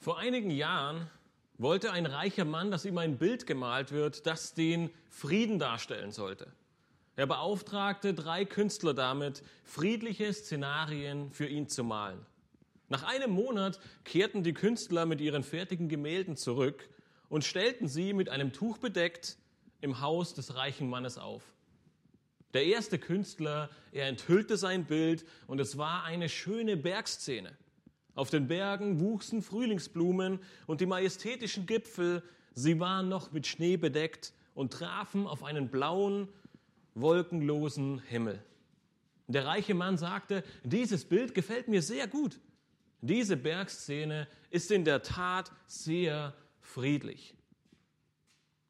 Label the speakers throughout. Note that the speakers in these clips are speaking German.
Speaker 1: Vor einigen Jahren wollte ein reicher Mann, dass ihm ein Bild gemalt wird, das den Frieden darstellen sollte. Er beauftragte drei Künstler damit, friedliche Szenarien für ihn zu malen. Nach einem Monat kehrten die Künstler mit ihren fertigen Gemälden zurück und stellten sie mit einem Tuch bedeckt im Haus des reichen Mannes auf. Der erste Künstler, er enthüllte sein Bild und es war eine schöne Bergszene. Auf den Bergen wuchsen Frühlingsblumen und die majestätischen Gipfel, sie waren noch mit Schnee bedeckt und trafen auf einen blauen, wolkenlosen Himmel. Der reiche Mann sagte, dieses Bild gefällt mir sehr gut. Diese Bergszene ist in der Tat sehr friedlich.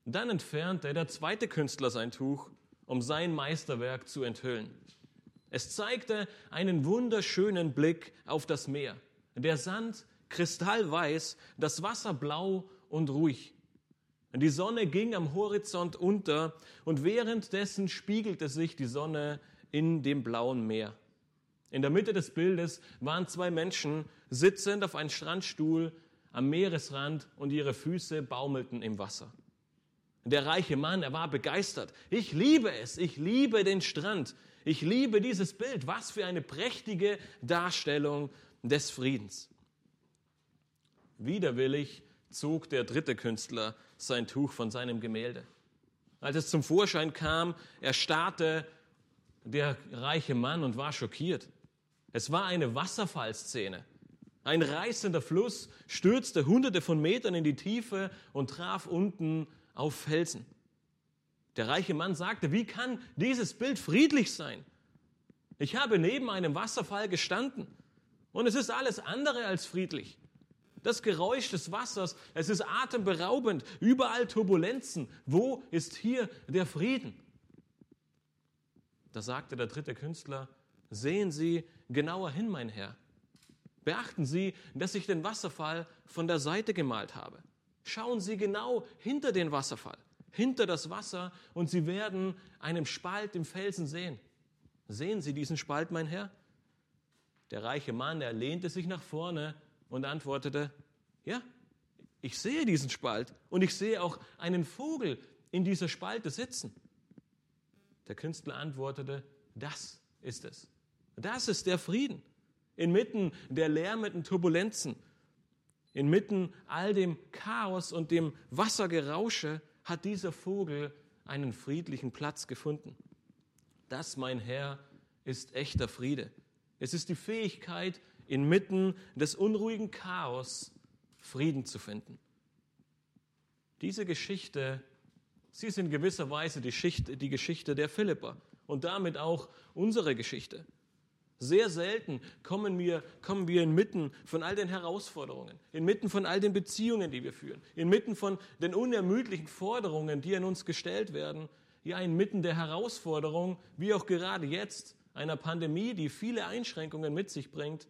Speaker 1: Dann entfernte der zweite Künstler sein Tuch, um sein Meisterwerk zu enthüllen. Es zeigte einen wunderschönen Blick auf das Meer. Der Sand kristallweiß, das Wasser blau und ruhig. Die Sonne ging am Horizont unter und währenddessen spiegelte sich die Sonne in dem blauen Meer. In der Mitte des Bildes waren zwei Menschen sitzend auf einem Strandstuhl am Meeresrand und ihre Füße baumelten im Wasser. Der reiche Mann, er war begeistert. Ich liebe es, ich liebe den Strand, ich liebe dieses Bild. Was für eine prächtige Darstellung des Friedens. Widerwillig zog der dritte Künstler sein Tuch von seinem Gemälde. Als es zum Vorschein kam, erstarrte der reiche Mann und war schockiert. Es war eine Wasserfallszene. Ein reißender Fluss stürzte hunderte von Metern in die Tiefe und traf unten auf Felsen. Der reiche Mann sagte, wie kann dieses Bild friedlich sein? Ich habe neben einem Wasserfall gestanden und es ist alles andere als friedlich. Das Geräusch des Wassers, es ist atemberaubend, überall Turbulenzen. Wo ist hier der Frieden? Da sagte der dritte Künstler, sehen Sie genauer hin, mein Herr. Beachten Sie, dass ich den Wasserfall von der Seite gemalt habe. Schauen Sie genau hinter den Wasserfall, hinter das Wasser, und Sie werden einen Spalt im Felsen sehen. Sehen Sie diesen Spalt, mein Herr? Der reiche Mann, er lehnte sich nach vorne und antwortete, ja, ich sehe diesen Spalt und ich sehe auch einen Vogel in dieser Spalte sitzen. Der Künstler antwortete, das ist es. Das ist der Frieden. Inmitten der lärmenden Turbulenzen, inmitten all dem Chaos und dem Wassergerausche hat dieser Vogel einen friedlichen Platz gefunden. Das, mein Herr, ist echter Friede. Es ist die Fähigkeit, inmitten des unruhigen Chaos Frieden zu finden. Diese Geschichte, sie ist in gewisser Weise die, Schicht, die Geschichte der Philipper und damit auch unsere Geschichte. Sehr selten kommen wir, kommen wir inmitten von all den Herausforderungen, inmitten von all den Beziehungen, die wir führen, inmitten von den unermüdlichen Forderungen, die an uns gestellt werden, ja, inmitten der Herausforderung, wie auch gerade jetzt, einer Pandemie, die viele Einschränkungen mit sich bringt,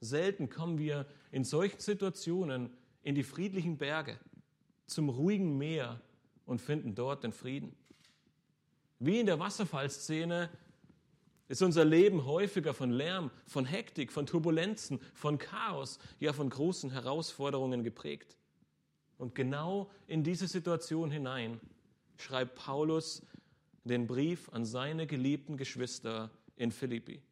Speaker 1: selten kommen wir in solchen Situationen in die friedlichen Berge, zum ruhigen Meer und finden dort den Frieden. Wie in der Wasserfallszene ist unser Leben häufiger von Lärm, von Hektik, von Turbulenzen, von Chaos, ja von großen Herausforderungen geprägt. Und genau in diese Situation hinein schreibt Paulus den Brief an seine geliebten Geschwister in Philippi.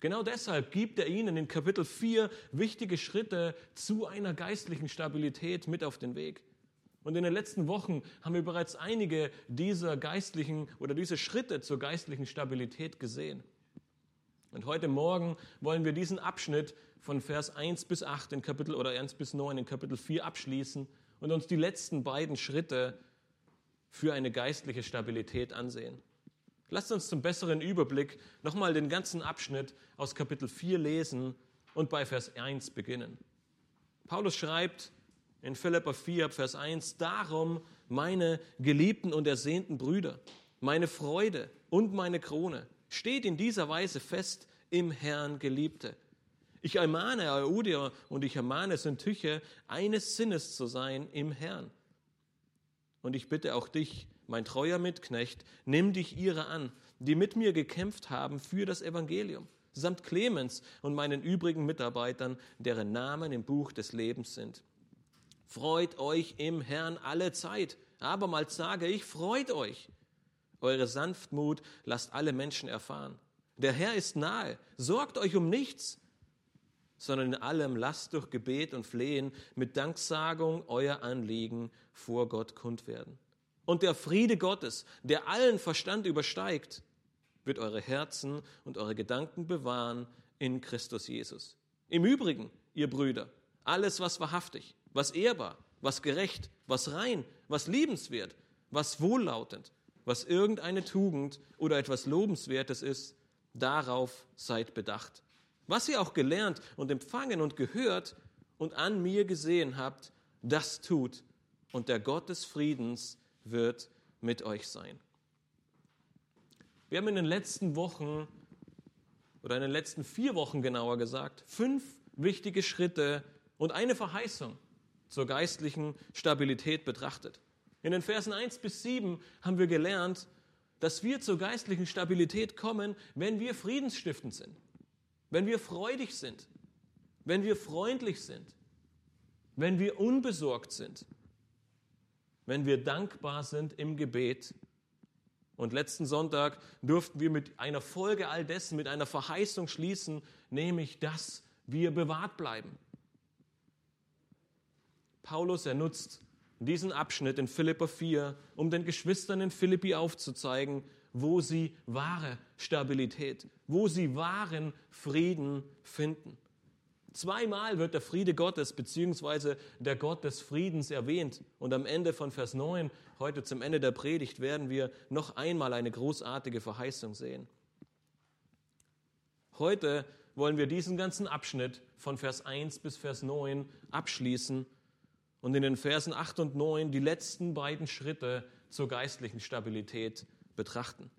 Speaker 1: Genau deshalb gibt er ihnen in Kapitel 4 wichtige Schritte zu einer geistlichen Stabilität mit auf den Weg. Und in den letzten Wochen haben wir bereits einige dieser geistlichen oder diese Schritte zur geistlichen Stabilität gesehen. Und heute Morgen wollen wir diesen Abschnitt von Vers 1 bis 8 in Kapitel oder 1 bis 9 in Kapitel 4 abschließen und uns die letzten beiden Schritte für eine geistliche Stabilität ansehen. Lasst uns zum besseren Überblick nochmal den ganzen Abschnitt aus Kapitel 4 lesen und bei Vers 1 beginnen. Paulus schreibt in Philippa 4, Vers 1, Darum, meine geliebten und ersehnten Brüder, meine Freude und meine Krone, steht in dieser Weise fest im Herrn Geliebte. Ich ermahne Eudia und ich ermahne Syntyche, eines Sinnes zu sein im Herrn. Und ich bitte auch dich, mein treuer Mitknecht, nimm dich ihrer an, die mit mir gekämpft haben für das Evangelium, samt Clemens und meinen übrigen Mitarbeitern, deren Namen im Buch des Lebens sind. Freut euch im Herrn alle Zeit. Abermals sage ich, freut euch. Eure Sanftmut lasst alle Menschen erfahren. Der Herr ist nahe. Sorgt euch um nichts, sondern in allem lasst durch Gebet und Flehen mit Danksagung euer Anliegen vor Gott kund werden. Und der Friede Gottes, der allen Verstand übersteigt, wird eure Herzen und eure Gedanken bewahren in Christus Jesus. Im Übrigen, ihr Brüder, alles, was wahrhaftig, was ehrbar, was gerecht, was rein, was liebenswert, was wohllautend, was irgendeine Tugend oder etwas Lobenswertes ist, darauf seid bedacht. Was ihr auch gelernt und empfangen und gehört und an mir gesehen habt, das tut, und der Gott des Friedens wird mit euch sein. Wir haben in den letzten Wochen oder in den letzten vier Wochen genauer gesagt, fünf wichtige Schritte und eine Verheißung zur geistlichen Stabilität betrachtet. In den Versen 1 bis 7 haben wir gelernt, dass wir zur geistlichen Stabilität kommen, wenn wir friedensstiftend sind, wenn wir freudig sind, wenn wir freundlich sind, wenn wir unbesorgt sind, wenn wir dankbar sind im Gebet und letzten Sonntag durften wir mit einer Folge all dessen, mit einer Verheißung schließen, nämlich, dass wir bewahrt bleiben. Paulus, er nutzt diesen Abschnitt in Philippa 4, um den Geschwistern in Philippi aufzuzeigen, wo sie wahre Stabilität, wo sie wahren Frieden finden. Zweimal wird der Friede Gottes bzw. der Gott des Friedens erwähnt. Und am Ende von Vers 9, heute zum Ende der Predigt, werden wir noch einmal eine großartige Verheißung sehen. Heute wollen wir diesen ganzen Abschnitt von Vers 1 bis Vers 9 abschließen und in den Versen 8 und 9 die letzten beiden Schritte zur geistlichen Stabilität betrachten.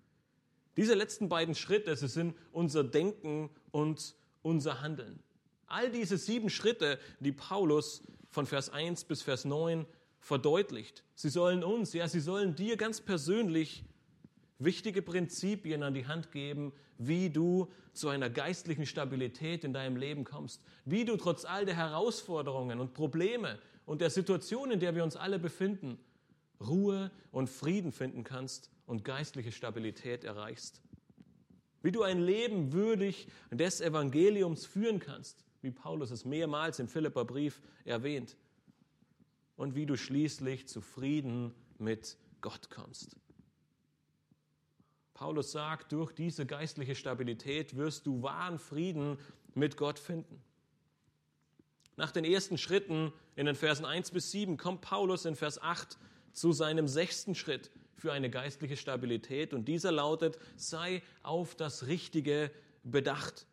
Speaker 1: Diese letzten beiden Schritte, sie sind unser Denken und unser Handeln. All diese sieben Schritte, die Paulus von Vers 1 bis Vers 9 verdeutlicht, sie sollen uns, ja, sie sollen dir ganz persönlich wichtige Prinzipien an die Hand geben, wie du zu einer geistlichen Stabilität in deinem Leben kommst, wie du trotz all der Herausforderungen und Probleme und der Situation, in der wir uns alle befinden, Ruhe und Frieden finden kannst und geistliche Stabilität erreichst. Wie du ein Leben würdig des Evangeliums führen kannst, wie Paulus es mehrmals im Philipperbrief erwähnt. Und wie du schließlich zufrieden mit Gott kommst. Paulus sagt, durch diese geistliche Stabilität wirst du wahren Frieden mit Gott finden. Nach den ersten Schritten in den Versen 1 bis 7 kommt Paulus in Vers 8 zu seinem sechsten Schritt für eine geistliche Stabilität und dieser lautet, sei auf das Richtige bedacht.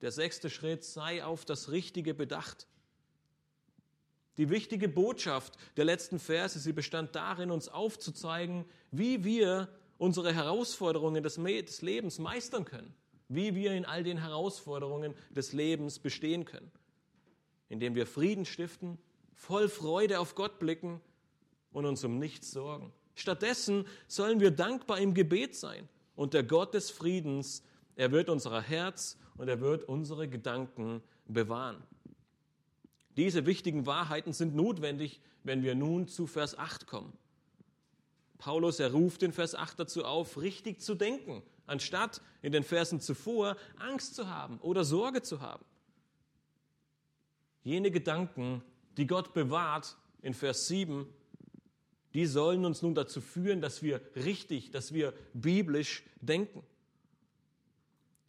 Speaker 1: Der sechste Schritt, sei auf das Richtige bedacht. Die wichtige Botschaft der letzten Verse, sie bestand darin, uns aufzuzeigen, wie wir unsere Herausforderungen des, Lebens meistern können, wie wir in all den Herausforderungen des Lebens bestehen können, indem wir Frieden stiften, voll Freude auf Gott blicken und uns um nichts sorgen. Stattdessen sollen wir dankbar im Gebet sein und der Gott des Friedens, er wird unser Herz und er wird unsere Gedanken bewahren. Diese wichtigen Wahrheiten sind notwendig, wenn wir nun zu Vers 8 kommen. Paulus, er ruft in Vers 8 dazu auf, richtig zu denken, anstatt in den Versen zuvor Angst zu haben oder Sorge zu haben. Jene Gedanken, die Gott bewahrt, in Vers 7, die sollen uns nun dazu führen, dass wir richtig, dass wir biblisch denken.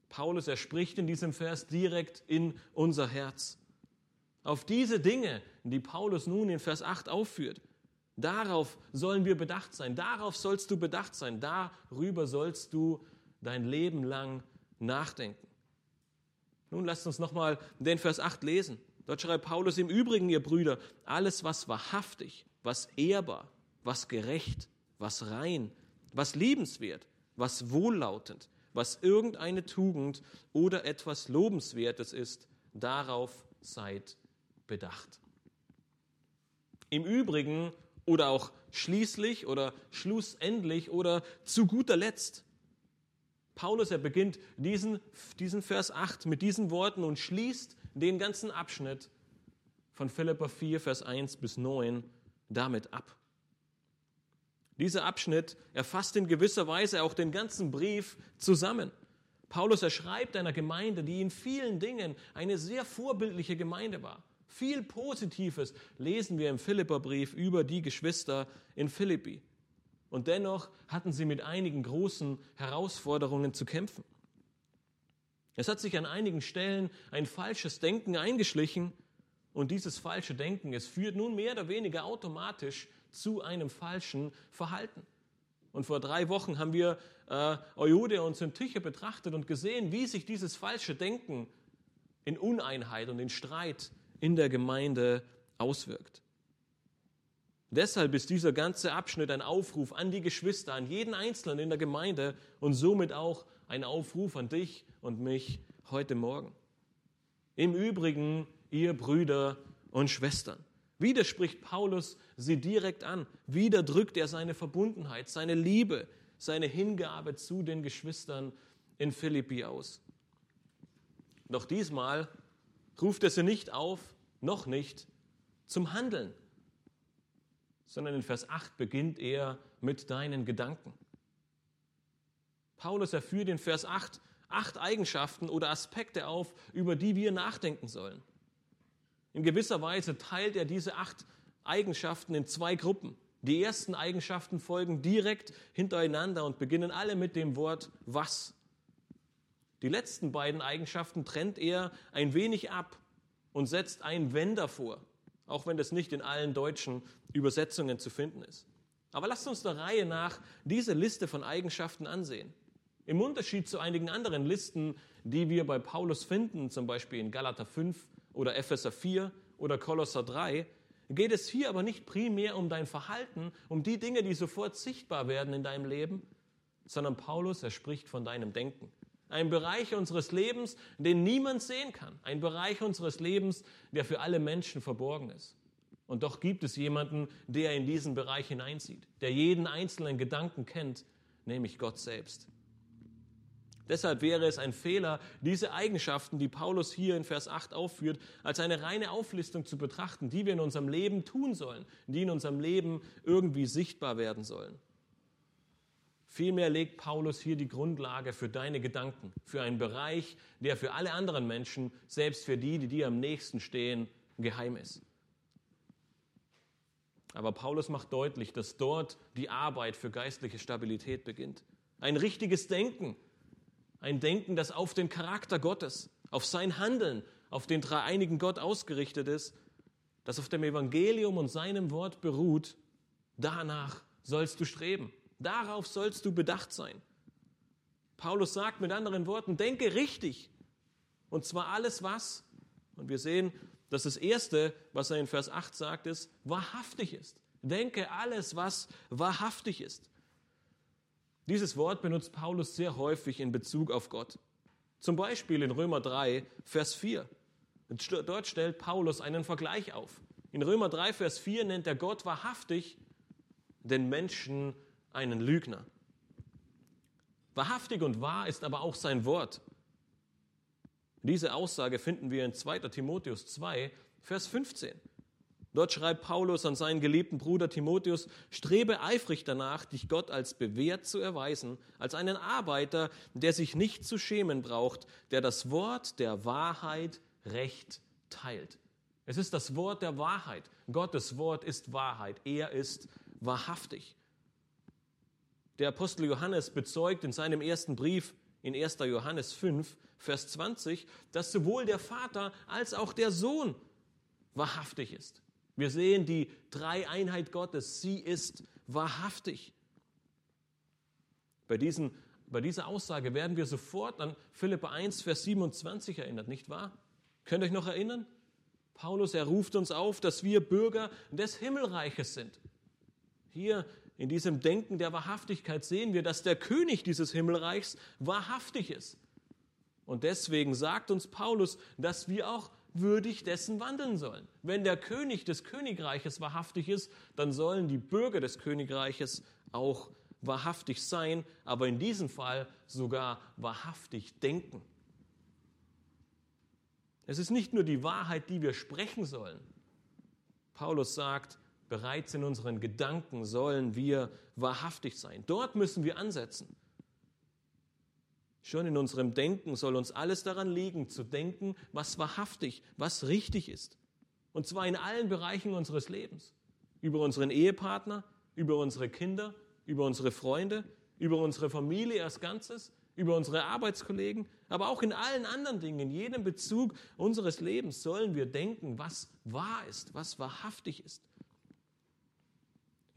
Speaker 1: Paulus, er spricht in diesem Vers direkt in unser Herz. Auf diese Dinge, die Paulus nun in Vers 8 aufführt, darauf sollen wir bedacht sein, darauf sollst du bedacht sein, darüber sollst du dein Leben lang nachdenken. Nun lasst uns nochmal den Vers 8 lesen. Dort schreibt Paulus im Übrigen, ihr Brüder, alles, was wahrhaftig, was ehrbar, was gerecht, was rein, was liebenswert, was wohllautend, was irgendeine Tugend oder etwas Lobenswertes ist, darauf seid bedacht. Im Übrigen oder auch schließlich oder schlussendlich oder zu guter Letzt. Paulus, er beginnt diesen, diesen Vers 8 mit diesen Worten und schließt den ganzen Abschnitt von Philippa 4, Vers 1 bis 9 damit ab. Dieser Abschnitt erfasst in gewisser Weise auch den ganzen Brief zusammen. Paulus, er schreibt einer Gemeinde, die in vielen Dingen eine sehr vorbildliche Gemeinde war. Viel Positives lesen wir im Philipperbrief über die Geschwister in Philippi. Und dennoch hatten sie mit einigen großen Herausforderungen zu kämpfen. Es hat sich an einigen Stellen ein falsches Denken eingeschlichen und dieses falsche Denken, es führt nun mehr oder weniger automatisch zu einem falschen Verhalten. Und vor drei Wochen haben wir äh, Eude und Syntyche betrachtet und gesehen, wie sich dieses falsche Denken in Uneinheit und in Streit in der Gemeinde auswirkt. Deshalb ist dieser ganze Abschnitt ein Aufruf an die Geschwister, an jeden Einzelnen in der Gemeinde und somit auch ein Aufruf an dich und mich heute Morgen. Im Übrigen, ihr Brüder und Schwestern. Wieder spricht Paulus sie direkt an. Wieder drückt er seine Verbundenheit, seine Liebe, seine Hingabe zu den Geschwistern in Philippi aus. Doch diesmal ruft er sie nicht auf, noch nicht, zum Handeln, sondern in Vers 8 beginnt er mit deinen Gedanken. Paulus erführt in Vers 8 acht Eigenschaften oder Aspekte auf, über die wir nachdenken sollen. In gewisser Weise teilt er diese acht Eigenschaften in zwei Gruppen. Die ersten Eigenschaften folgen direkt hintereinander und beginnen alle mit dem Wort was. Die letzten beiden Eigenschaften trennt er ein wenig ab und setzt ein wenn davor, auch wenn das nicht in allen deutschen Übersetzungen zu finden ist. Aber lasst uns der Reihe nach diese Liste von Eigenschaften ansehen. Im Unterschied zu einigen anderen Listen, die wir bei Paulus finden, zum Beispiel in Galater 5 oder Epheser 4 oder Kolosser 3, geht es hier aber nicht primär um dein Verhalten, um die Dinge, die sofort sichtbar werden in deinem Leben, sondern Paulus, er spricht von deinem Denken. Ein Bereich unseres Lebens, den niemand sehen kann. Ein Bereich unseres Lebens, der für alle Menschen verborgen ist. Und doch gibt es jemanden, der in diesen Bereich hineinsieht, der jeden einzelnen Gedanken kennt, nämlich Gott selbst. Deshalb wäre es ein Fehler, diese Eigenschaften, die Paulus hier in Vers 8 aufführt, als eine reine Auflistung zu betrachten, die wir in unserem Leben tun sollen, die in unserem Leben irgendwie sichtbar werden sollen. Vielmehr legt Paulus hier die Grundlage für deine Gedanken, für einen Bereich, der für alle anderen Menschen, selbst für die, die dir am nächsten stehen, geheim ist. Aber Paulus macht deutlich, dass dort die Arbeit für geistliche Stabilität beginnt. Ein richtiges Denken, ein Denken, das auf den Charakter Gottes, auf sein Handeln, auf den dreieinigen Gott ausgerichtet ist, das auf dem Evangelium und seinem Wort beruht, danach sollst du streben. Darauf sollst du bedacht sein. Paulus sagt mit anderen Worten, denke richtig. Und zwar alles was, und wir sehen, dass das Erste, was er in Vers 8 sagt, ist, wahrhaftig ist. Denke alles, was wahrhaftig ist. Dieses Wort benutzt Paulus sehr häufig in Bezug auf Gott. Zum Beispiel in Römer 3, Vers 4. Dort stellt Paulus einen Vergleich auf. In Römer 3, Vers 4 nennt er Gott wahrhaftig den Menschen einen Lügner. Wahrhaftig und wahr ist aber auch sein Wort. Diese Aussage finden wir in 2. Timotheus 2, Vers 15. Dort schreibt Paulus an seinen geliebten Bruder Timotheus, strebe eifrig danach, dich Gott als bewährt zu erweisen, als einen Arbeiter, der sich nicht zu schämen braucht, der das Wort der Wahrheit recht teilt. Es ist das Wort der Wahrheit. Gottes Wort ist Wahrheit. Er ist wahrhaftig. Der Apostel Johannes bezeugt in seinem ersten Brief in 1. Johannes 5, Vers 20, dass sowohl der Vater als auch der Sohn wahrhaftig ist. Wir sehen die Dreieinheit Gottes. Sie ist wahrhaftig. Bei, diesen, bei dieser Aussage werden wir sofort an Philippa 1, Vers 27 erinnert, nicht wahr? Könnt ihr euch noch erinnern? Paulus, er ruft uns auf, dass wir Bürger des Himmelreiches sind. Hier in diesem Denken der Wahrhaftigkeit sehen wir, dass der König dieses Himmelreichs wahrhaftig ist. Und deswegen sagt uns Paulus, dass wir auch würdig dessen wandeln sollen. Wenn der König des Königreiches wahrhaftig ist, dann sollen die Bürger des Königreiches auch wahrhaftig sein, aber in diesem Fall sogar wahrhaftig denken. Es ist nicht nur die Wahrheit, die wir sprechen sollen. Paulus sagt, bereits in unseren Gedanken sollen wir wahrhaftig sein. Dort müssen wir ansetzen. Schon in unserem Denken soll uns alles daran liegen, zu denken, was wahrhaftig, was richtig ist. Und zwar in allen Bereichen unseres Lebens. Über unseren Ehepartner, über unsere Kinder, über unsere Freunde, über unsere Familie als Ganzes, über unsere Arbeitskollegen, aber auch in allen anderen Dingen, in jedem Bezug unseres Lebens sollen wir denken, was wahr ist, was wahrhaftig ist.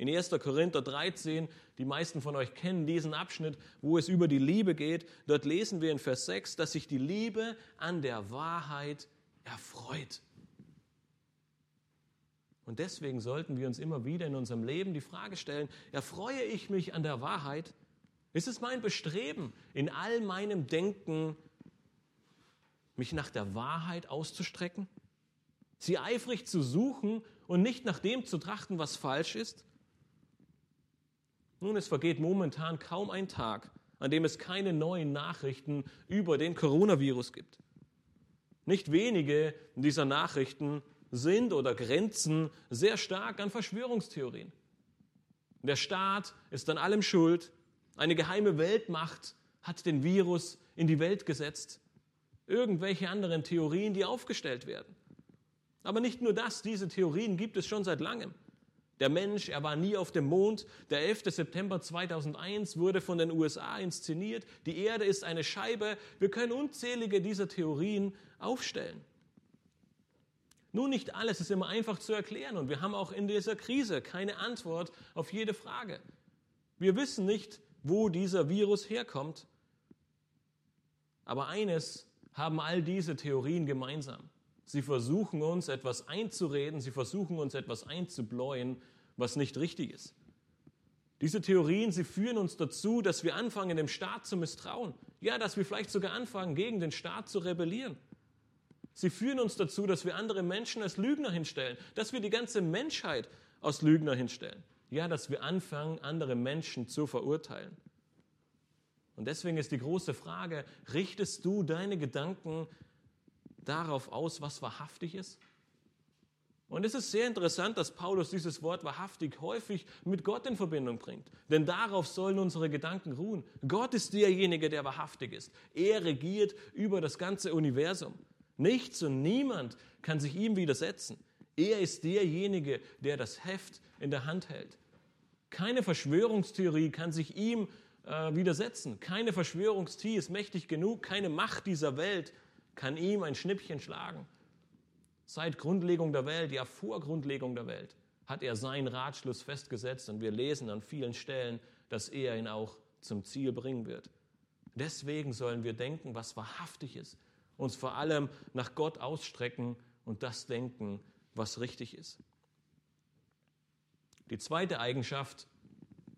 Speaker 1: In 1. Korinther 13, die meisten von euch kennen diesen Abschnitt, wo es über die Liebe geht, dort lesen wir in Vers 6, dass sich die Liebe an der Wahrheit erfreut. Und deswegen sollten wir uns immer wieder in unserem Leben die Frage stellen, erfreue ich mich an der Wahrheit? Ist es mein Bestreben, in all meinem Denken mich nach der Wahrheit auszustrecken? Sie eifrig zu suchen und nicht nach dem zu trachten, was falsch ist? Nun, es vergeht momentan kaum ein Tag, an dem es keine neuen Nachrichten über den Coronavirus gibt. Nicht wenige dieser Nachrichten sind oder grenzen sehr stark an Verschwörungstheorien. Der Staat ist an allem schuld, eine geheime Weltmacht hat den Virus in die Welt gesetzt. Irgendwelche anderen Theorien, die aufgestellt werden. Aber nicht nur das, diese Theorien gibt es schon seit langem. Der Mensch, er war nie auf dem Mond. Der 11. September 2001 wurde von den USA inszeniert. Die Erde ist eine Scheibe. Wir können unzählige dieser Theorien aufstellen. Nun, nicht alles ist immer einfach zu erklären und wir haben auch in dieser Krise keine Antwort auf jede Frage. Wir wissen nicht, wo dieser Virus herkommt. Aber eines haben all diese Theorien gemeinsam. Sie versuchen uns etwas einzureden, sie versuchen uns etwas einzubläuen, was nicht richtig ist. Diese Theorien, sie führen uns dazu, dass wir anfangen, dem Staat zu misstrauen. Ja, dass wir vielleicht sogar anfangen, gegen den Staat zu rebellieren. Sie führen uns dazu, dass wir andere Menschen als Lügner hinstellen, dass wir die ganze Menschheit als Lügner hinstellen ja, dass wir anfangen, andere Menschen zu verurteilen. Und deswegen ist die große Frage, richtest du deine Gedanken darauf aus, was wahrhaftig ist? Und es ist sehr interessant, dass Paulus dieses Wort wahrhaftig häufig mit Gott in Verbindung bringt. Denn darauf sollen unsere Gedanken ruhen. Gott ist derjenige, der wahrhaftig ist. Er regiert über das ganze Universum. Nichts und niemand kann sich ihm widersetzen. Er ist derjenige, der das Heft in der Hand hält. Keine Verschwörungstheorie kann sich ihm äh, widersetzen. Keine Verschwörungstheorie ist mächtig genug. Keine Macht dieser Welt kann ihm ein Schnippchen schlagen. Seit Grundlegung der Welt, ja vor Grundlegung der Welt, hat er seinen Ratschluss festgesetzt und wir lesen an vielen Stellen, dass er ihn auch zum Ziel bringen wird. Deswegen sollen wir denken, was wahrhaftig ist, uns vor allem nach Gott ausstrecken und das denken, was richtig ist. Die zweite Eigenschaft,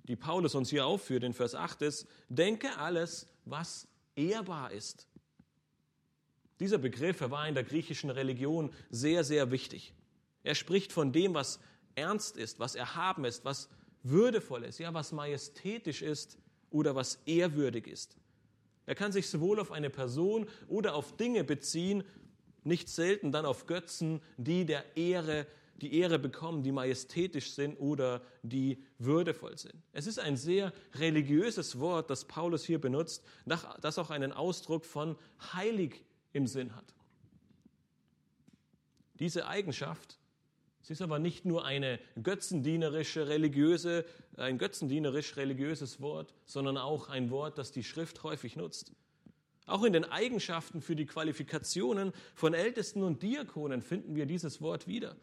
Speaker 1: die Paulus uns hier aufführt in Vers 8 ist, denke alles, was ehrbar ist. Dieser Begriff war in der griechischen Religion sehr, sehr wichtig. Er spricht von dem, was ernst ist, was erhaben ist, was würdevoll ist, ja, was majestätisch ist oder was ehrwürdig ist. Er kann sich sowohl auf eine Person oder auf Dinge beziehen, nicht selten dann auf Götzen, die der Ehre die Ehre bekommen, die majestätisch sind oder die würdevoll sind. Es ist ein sehr religiöses Wort, das Paulus hier benutzt, das auch einen Ausdruck von heilig im Sinn hat. Diese Eigenschaft, sie ist aber nicht nur eine götzendienerische religiöse, ein götzendienerisch religiöses Wort, sondern auch ein Wort, das die Schrift häufig nutzt. Auch in den Eigenschaften für die Qualifikationen von Ältesten und Diakonen finden wir dieses Wort wieder.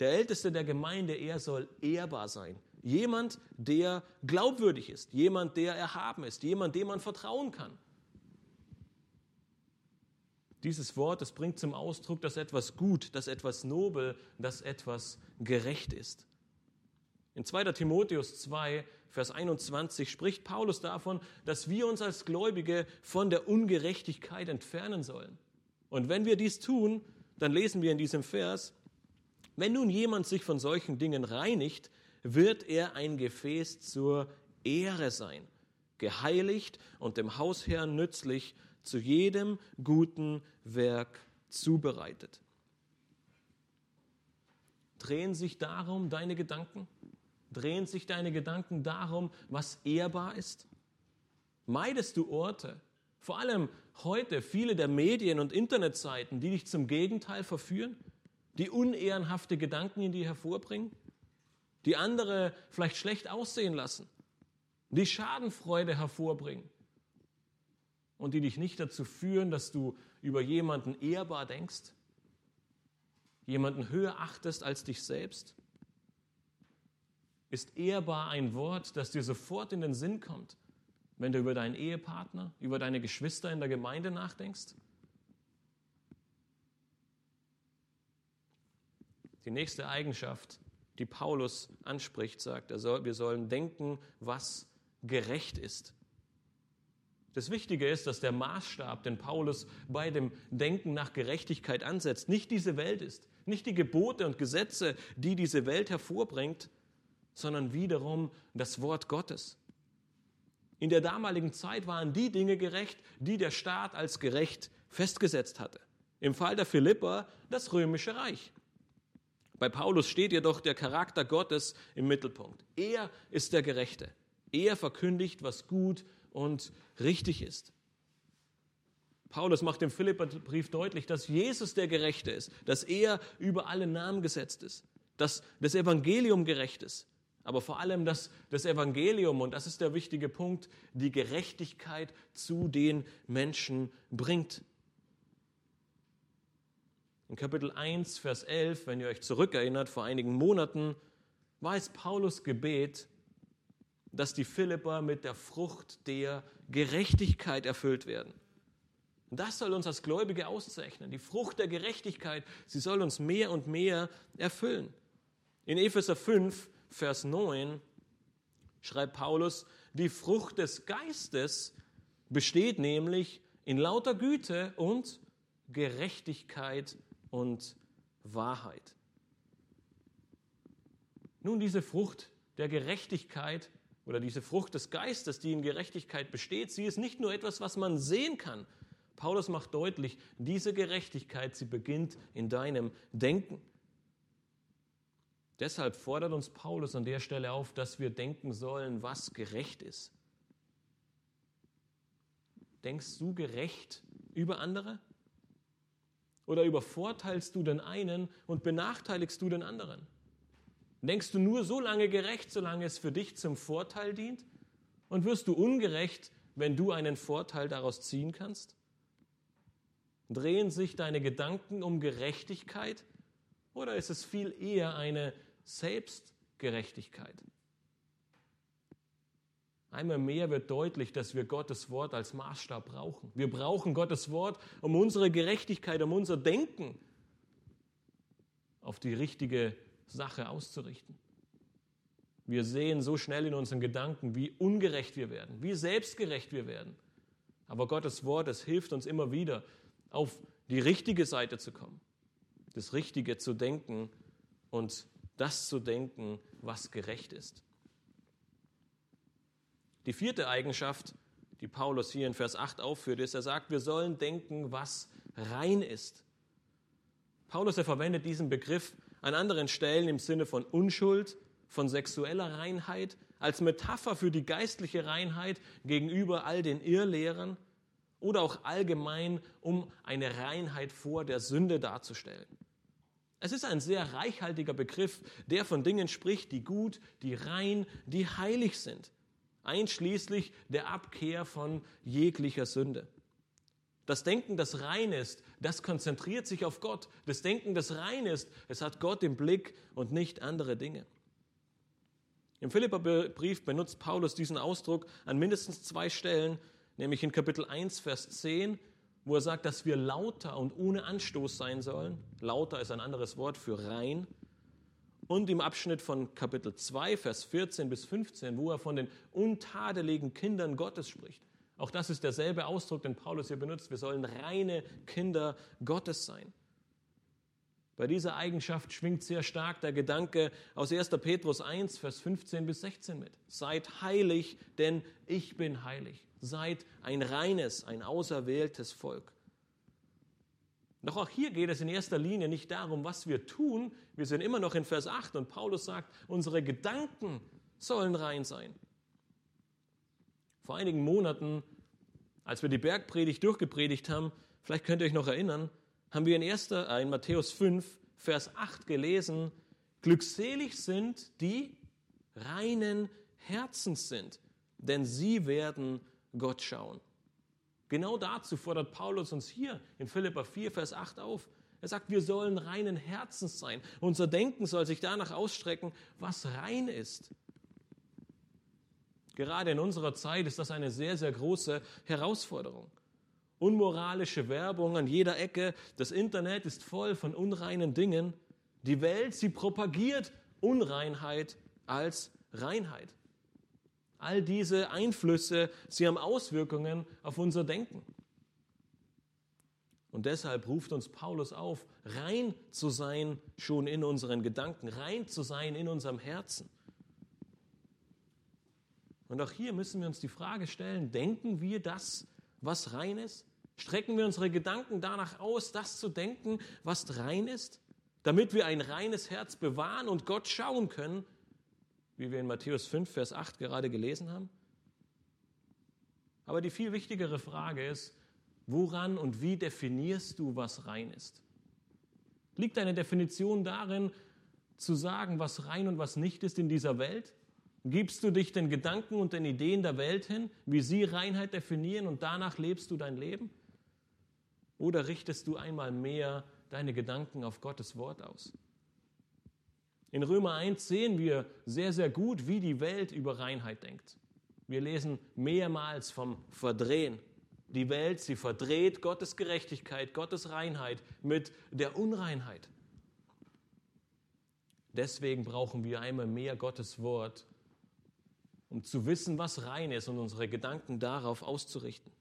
Speaker 1: Der Älteste der Gemeinde, er soll ehrbar sein. Jemand, der glaubwürdig ist, jemand, der erhaben ist, jemand, dem man vertrauen kann. Dieses Wort, das bringt zum Ausdruck, dass etwas gut, dass etwas nobel, dass etwas gerecht ist. In 2. Timotheus 2, Vers 21 spricht Paulus davon, dass wir uns als Gläubige von der Ungerechtigkeit entfernen sollen. Und wenn wir dies tun, dann lesen wir in diesem Vers, wenn nun jemand sich von solchen Dingen reinigt, wird er ein Gefäß zur Ehre sein, geheiligt und dem Hausherrn nützlich, zu jedem guten Werk zubereitet. Drehen sich darum deine Gedanken? Drehen sich deine Gedanken darum, was ehrbar ist? Meidest du Orte, vor allem heute viele der Medien und Internetseiten, die dich zum Gegenteil verführen, die unehrenhafte Gedanken in dir hervorbringen, die andere vielleicht schlecht aussehen lassen, die Schadenfreude hervorbringen und die dich nicht dazu führen, dass du über jemanden ehrbar denkst, jemanden höher achtest als dich selbst? Ist ehrbar ein Wort, das dir sofort in den Sinn kommt, wenn du über deinen Ehepartner, über deine Geschwister in der Gemeinde nachdenkst? Die nächste Eigenschaft, die Paulus anspricht, sagt, wir sollen denken, was gerecht ist. Das Wichtige ist, dass der Maßstab, den Paulus bei dem Denken nach Gerechtigkeit ansetzt, nicht diese Welt ist, nicht die Gebote und Gesetze, die diese Welt hervorbringt, sondern wiederum das Wort Gottes. In der damaligen Zeit waren die Dinge gerecht, die der Staat als gerecht festgesetzt hatte. Im Fall der Philipper das römische Reich. Bei Paulus steht jedoch der Charakter Gottes im Mittelpunkt. Er ist der Gerechte. Er verkündigt, was gut und richtig ist. Paulus macht im Philipperbrief deutlich, dass Jesus der Gerechte ist, dass er über alle Namen gesetzt ist, dass das Evangelium gerecht ist, aber vor allem, dass das Evangelium, und das ist der wichtige Punkt, die Gerechtigkeit zu den Menschen bringt. In Kapitel 1, Vers 11, wenn ihr euch zurückerinnert, vor einigen Monaten, war es Paulus Gebet, dass die Philipper mit der Frucht der Gerechtigkeit erfüllt werden. Und das soll uns als Gläubige auszeichnen. Die Frucht der Gerechtigkeit, sie soll uns mehr und mehr erfüllen. In Epheser 5, Vers 9 schreibt Paulus, die Frucht des Geistes besteht nämlich in lauter Güte und Gerechtigkeit und Wahrheit. Nun, diese Frucht der Gerechtigkeit oder diese Frucht des Geistes, die in Gerechtigkeit besteht, sie ist nicht nur etwas, was man sehen kann. Paulus macht deutlich, diese Gerechtigkeit, sie beginnt in deinem Denken. Deshalb fordert uns Paulus an der Stelle auf, dass wir denken sollen, was gerecht ist. Denkst du gerecht über andere? Oder übervorteilst du den einen und benachteiligst du den anderen? Denkst du nur so lange gerecht, solange es für dich zum Vorteil dient? Und wirst du ungerecht, wenn du einen Vorteil daraus ziehen kannst? Drehen sich deine Gedanken um Gerechtigkeit oder ist es viel eher eine Selbstgerechtigkeit? Einmal mehr wird deutlich, dass wir Gottes Wort als Maßstab brauchen. Wir brauchen Gottes Wort, um unsere Gerechtigkeit, um unser Denken auf die richtige Sache auszurichten. Wir sehen so schnell in unseren Gedanken, wie ungerecht wir werden, wie selbstgerecht wir werden. Aber Gottes Wort, es hilft uns immer wieder, auf die richtige Seite zu kommen, das Richtige zu denken und das zu denken, was gerecht ist. Die vierte Eigenschaft, die Paulus hier in Vers 8 aufführt, ist, er sagt, wir sollen denken, was rein ist. Paulus, er verwendet diesen Begriff an anderen Stellen im Sinne von Unschuld, von sexueller Reinheit, als Metapher für die geistliche Reinheit gegenüber all den Irrlehrern oder auch allgemein, um eine Reinheit vor der Sünde darzustellen. Es ist ein sehr reichhaltiger Begriff, der von Dingen spricht, die gut, die rein, die heilig sind, einschließlich der Abkehr von jeglicher Sünde. Das Denken, das rein ist, das konzentriert sich auf Gott. Das Denken, das rein ist, es hat Gott im Blick und nicht andere Dinge. Im Philipperbrief benutzt Paulus diesen Ausdruck an mindestens zwei Stellen, nämlich in Kapitel 1, Vers 10, wo er sagt, dass wir lauter und ohne Anstoß sein sollen. Lauter ist ein anderes Wort für rein. Und im Abschnitt von Kapitel 2, Vers 14 bis 15, wo er von den untadeligen Kindern Gottes spricht. Auch das ist derselbe Ausdruck, den Paulus hier benutzt. Wir sollen reine Kinder Gottes sein. Bei dieser Eigenschaft schwingt sehr stark der Gedanke aus 1. Petrus 1, Vers 15 bis 16 mit. Seid heilig, denn ich bin heilig. Seid ein reines, ein auserwähltes Volk. Doch auch hier geht es in erster Linie nicht darum, was wir tun. Wir sind immer noch in Vers 8 und Paulus sagt, unsere Gedanken sollen rein sein. Vor einigen Monaten, als wir die Bergpredigt durchgepredigt haben, vielleicht könnt ihr euch noch erinnern, haben wir in, 1., äh, in Matthäus 5, Vers 8 gelesen, glückselig sind die reinen Herzens sind, denn sie werden Gott schauen. Genau dazu fordert Paulus uns hier in Philippa 4, Vers 8 auf. Er sagt, wir sollen reinen Herzens sein. Unser Denken soll sich danach ausstrecken, was rein ist. Gerade in unserer Zeit ist das eine sehr, sehr große Herausforderung unmoralische Werbung an jeder Ecke. Das Internet ist voll von unreinen Dingen. Die Welt, sie propagiert Unreinheit als Reinheit. All diese Einflüsse, sie haben Auswirkungen auf unser Denken. Und deshalb ruft uns Paulus auf, rein zu sein schon in unseren Gedanken, rein zu sein in unserem Herzen. Und auch hier müssen wir uns die Frage stellen, denken wir das, was rein ist? Strecken wir unsere Gedanken danach aus, das zu denken, was rein ist, damit wir ein reines Herz bewahren und Gott schauen können, wie wir in Matthäus 5, Vers 8 gerade gelesen haben? Aber die viel wichtigere Frage ist, woran und wie definierst du, was rein ist? Liegt deine Definition darin, zu sagen, was rein und was nicht ist in dieser Welt? Gibst du dich den Gedanken und den Ideen der Welt hin, wie sie Reinheit definieren und danach lebst du dein Leben? Oder richtest du einmal mehr deine Gedanken auf Gottes Wort aus? In Römer 1 sehen wir sehr, sehr gut, wie die Welt über Reinheit denkt. Wir lesen mehrmals vom Verdrehen. Die Welt, sie verdreht Gottes Gerechtigkeit, Gottes Reinheit mit der Unreinheit. Deswegen brauchen wir einmal mehr Gottes Wort, um zu wissen, was rein ist und unsere Gedanken darauf auszurichten.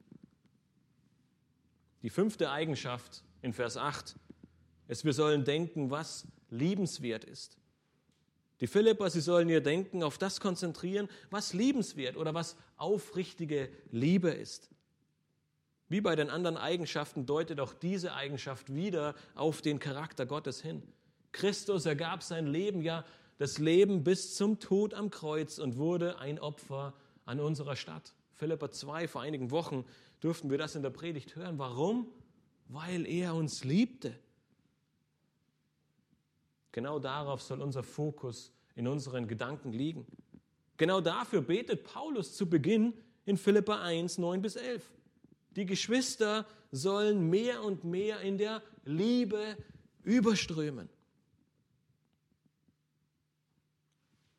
Speaker 1: Die fünfte Eigenschaft in Vers 8 ist, wir sollen denken, was liebenswert ist. Die Philipper, sie sollen ihr Denken auf das konzentrieren, was liebenswert oder was aufrichtige Liebe ist. Wie bei den anderen Eigenschaften deutet auch diese Eigenschaft wieder auf den Charakter Gottes hin. Christus ergab sein Leben, ja das Leben bis zum Tod am Kreuz und wurde ein Opfer an unserer Stadt. Philippa 2 vor einigen Wochen durften wir das in der Predigt hören. Warum? Weil er uns liebte. Genau darauf soll unser Fokus in unseren Gedanken liegen. Genau dafür betet Paulus zu Beginn in Philippa 1, 9 bis 11. Die Geschwister sollen mehr und mehr in der Liebe überströmen.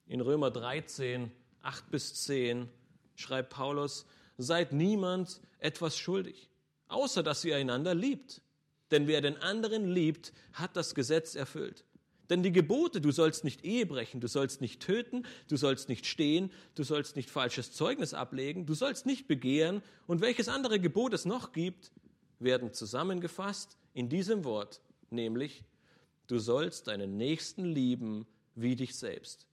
Speaker 1: In Römer 13, 8 bis 10 schreibt Paulus, seid niemand etwas schuldig, außer dass ihr einander liebt. Denn wer den anderen liebt, hat das Gesetz erfüllt. Denn die Gebote, du sollst nicht Ehe brechen, du sollst nicht töten, du sollst nicht stehen, du sollst nicht falsches Zeugnis ablegen, du sollst nicht begehren und welches andere Gebot es noch gibt, werden zusammengefasst in diesem Wort, nämlich, du sollst deinen Nächsten lieben wie dich selbst.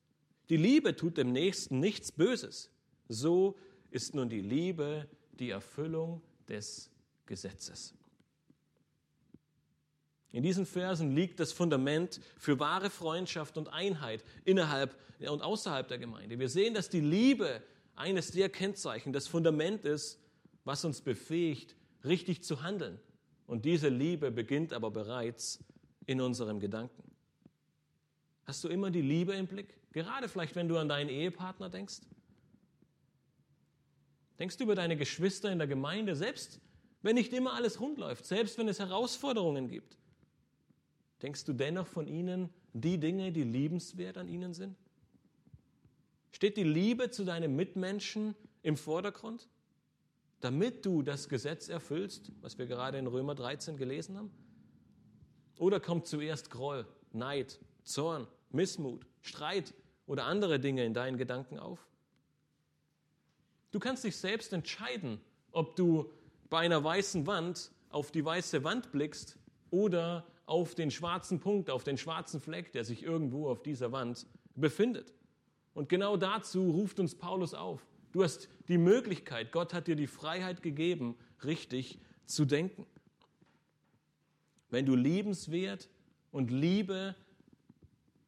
Speaker 1: Die Liebe tut dem Nächsten nichts Böses. So ist nun die Liebe die Erfüllung des Gesetzes. In diesen Versen liegt das Fundament für wahre Freundschaft und Einheit innerhalb und außerhalb der Gemeinde. Wir sehen, dass die Liebe eines der Kennzeichen, das Fundament ist, was uns befähigt, richtig zu handeln. Und diese Liebe beginnt aber bereits in unserem Gedanken. Hast du immer die Liebe im Blick? Gerade vielleicht, wenn du an deinen Ehepartner denkst? Denkst du über deine Geschwister in der Gemeinde, selbst wenn nicht immer alles rund läuft, selbst wenn es Herausforderungen gibt? Denkst du dennoch von ihnen die Dinge, die liebenswert an ihnen sind? Steht die Liebe zu deinem Mitmenschen im Vordergrund, damit du das Gesetz erfüllst, was wir gerade in Römer 13 gelesen haben? Oder kommt zuerst Groll, Neid, Zorn, Missmut, Streit oder andere Dinge in deinen Gedanken auf? Du kannst dich selbst entscheiden, ob du bei einer weißen Wand auf die weiße Wand blickst oder auf den schwarzen Punkt, auf den schwarzen Fleck, der sich irgendwo auf dieser Wand befindet. Und genau dazu ruft uns Paulus auf. Du hast die Möglichkeit, Gott hat dir die Freiheit gegeben, richtig zu denken. Wenn du liebenswert und Liebe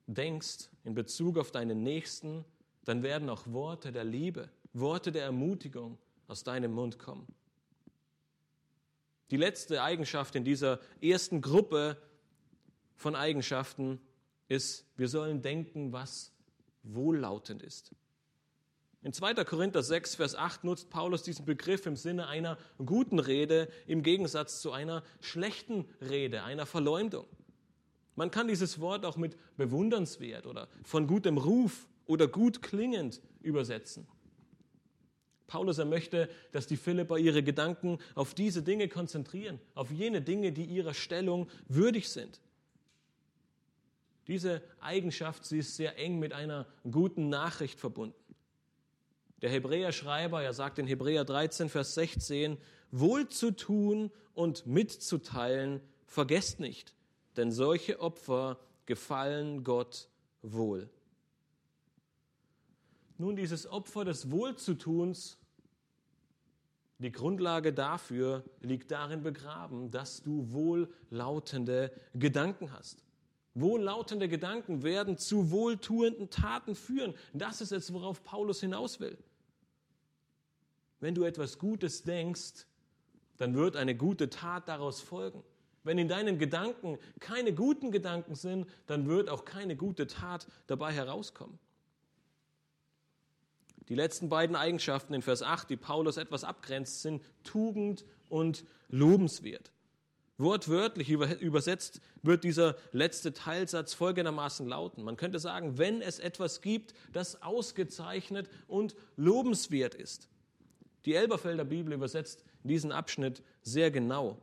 Speaker 1: denkst in Bezug auf deinen Nächsten, dann werden auch Worte der Liebe, Worte der Ermutigung aus deinem Mund kommen. Die letzte Eigenschaft in dieser ersten Gruppe von Eigenschaften ist, wir sollen denken, was wohllautend ist. In 2. Korinther 6, Vers 8 nutzt Paulus diesen Begriff im Sinne einer guten Rede im Gegensatz zu einer schlechten Rede, einer Verleumdung. Man kann dieses Wort auch mit bewundernswert oder von gutem Ruf oder gut klingend übersetzen. Paulus er möchte, dass die Philipper ihre Gedanken auf diese Dinge konzentrieren, auf jene Dinge, die ihrer Stellung würdig sind. Diese Eigenschaft, sie ist sehr eng mit einer guten Nachricht verbunden. Der Hebräer-Schreiber, er sagt in Hebräer 13, Vers 16, wohl zu tun und mitzuteilen, vergesst nicht, denn solche Opfer gefallen Gott wohl. Nun, dieses Opfer des Wohlzutuns, die Grundlage dafür liegt darin begraben, dass du wohllautende Gedanken hast. Wohllautende Gedanken werden zu wohltuenden Taten führen. Das ist es, worauf Paulus hinaus will. Wenn du etwas Gutes denkst, dann wird eine gute Tat daraus folgen. Wenn in deinen Gedanken keine guten Gedanken sind, dann wird auch keine gute Tat dabei herauskommen. Die letzten beiden Eigenschaften in Vers 8, die Paulus etwas abgrenzt, sind Tugend und lobenswert. Wortwörtlich übersetzt wird dieser letzte Teilsatz folgendermaßen lauten. Man könnte sagen, wenn es etwas gibt, das ausgezeichnet und lobenswert ist. Die Elberfelder Bibel übersetzt diesen Abschnitt sehr genau.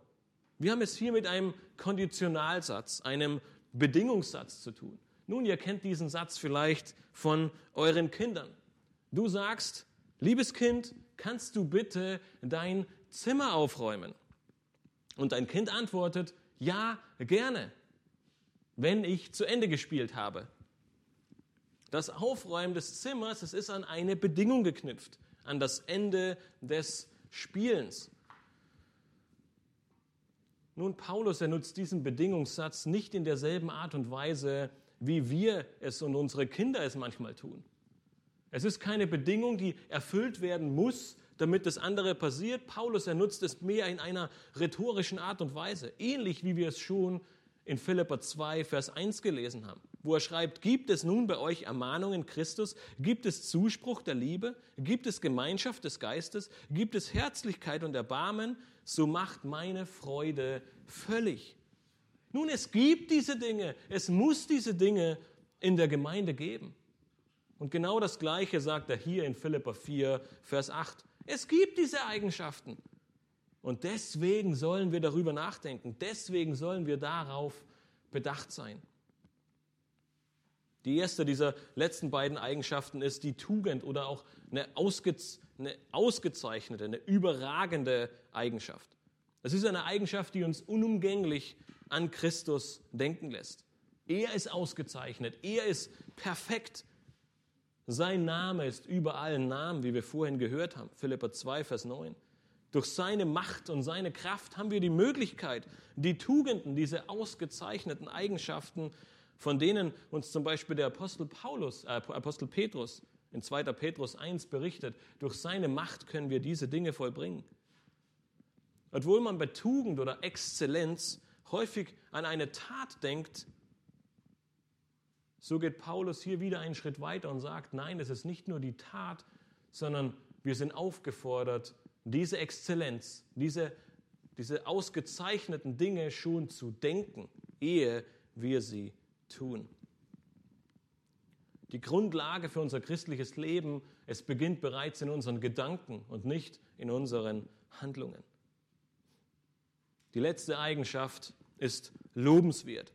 Speaker 1: Wir haben es hier mit einem Konditionalsatz, einem Bedingungssatz zu tun. Nun, ihr kennt diesen Satz vielleicht von euren Kindern. Du sagst, liebes Kind, kannst du bitte dein Zimmer aufräumen? Und dein Kind antwortet, ja, gerne, wenn ich zu Ende gespielt habe. Das Aufräumen des Zimmers, es ist an eine Bedingung geknüpft, an das Ende des Spielens. Nun, Paulus, er nutzt diesen Bedingungssatz nicht in derselben Art und Weise, wie wir es und unsere Kinder es manchmal tun. Es ist keine Bedingung, die erfüllt werden muss, damit das andere passiert. Paulus, er nutzt es mehr in einer rhetorischen Art und Weise, ähnlich wie wir es schon in Philippa 2, Vers 1 gelesen haben, wo er schreibt, gibt es nun bei euch Ermahnungen Christus, gibt es Zuspruch der Liebe, gibt es Gemeinschaft des Geistes, gibt es Herzlichkeit und Erbarmen, so macht meine Freude völlig. Nun, es gibt diese Dinge, es muss diese Dinge in der Gemeinde geben. Und genau das Gleiche sagt er hier in Philippa 4, Vers 8. Es gibt diese Eigenschaften. Und deswegen sollen wir darüber nachdenken. Deswegen sollen wir darauf bedacht sein. Die erste dieser letzten beiden Eigenschaften ist die Tugend oder auch eine, ausge, eine ausgezeichnete, eine überragende Eigenschaft. Es ist eine Eigenschaft, die uns unumgänglich an Christus denken lässt. Er ist ausgezeichnet, er ist perfekt, sein Name ist über allen Namen, wie wir vorhin gehört haben. Philippa 2, Vers 9. Durch seine Macht und seine Kraft haben wir die Möglichkeit, die Tugenden, diese ausgezeichneten Eigenschaften, von denen uns zum Beispiel der Apostel Paulus, äh, Apostel Petrus in 2. Petrus 1 berichtet, durch seine Macht können wir diese Dinge vollbringen. Obwohl man bei Tugend oder Exzellenz häufig an eine Tat denkt, so geht Paulus hier wieder einen Schritt weiter und sagt, nein, es ist nicht nur die Tat, sondern wir sind aufgefordert, diese Exzellenz, diese, diese ausgezeichneten Dinge schon zu denken, ehe wir sie tun. Die Grundlage für unser christliches Leben, es beginnt bereits in unseren Gedanken und nicht in unseren Handlungen. Die letzte Eigenschaft ist lobenswert.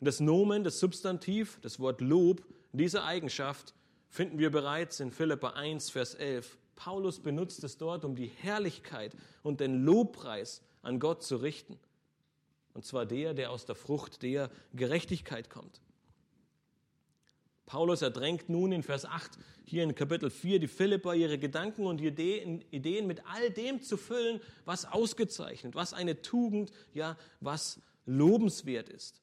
Speaker 1: Das Nomen, das Substantiv, das Wort Lob, diese Eigenschaft finden wir bereits in Philippa 1, Vers 11. Paulus benutzt es dort, um die Herrlichkeit und den Lobpreis an Gott zu richten. Und zwar der, der aus der Frucht der Gerechtigkeit kommt. Paulus erdrängt nun in Vers 8 hier in Kapitel 4 die Philipper, ihre Gedanken und Ideen, Ideen mit all dem zu füllen, was ausgezeichnet, was eine Tugend, ja, was lobenswert ist.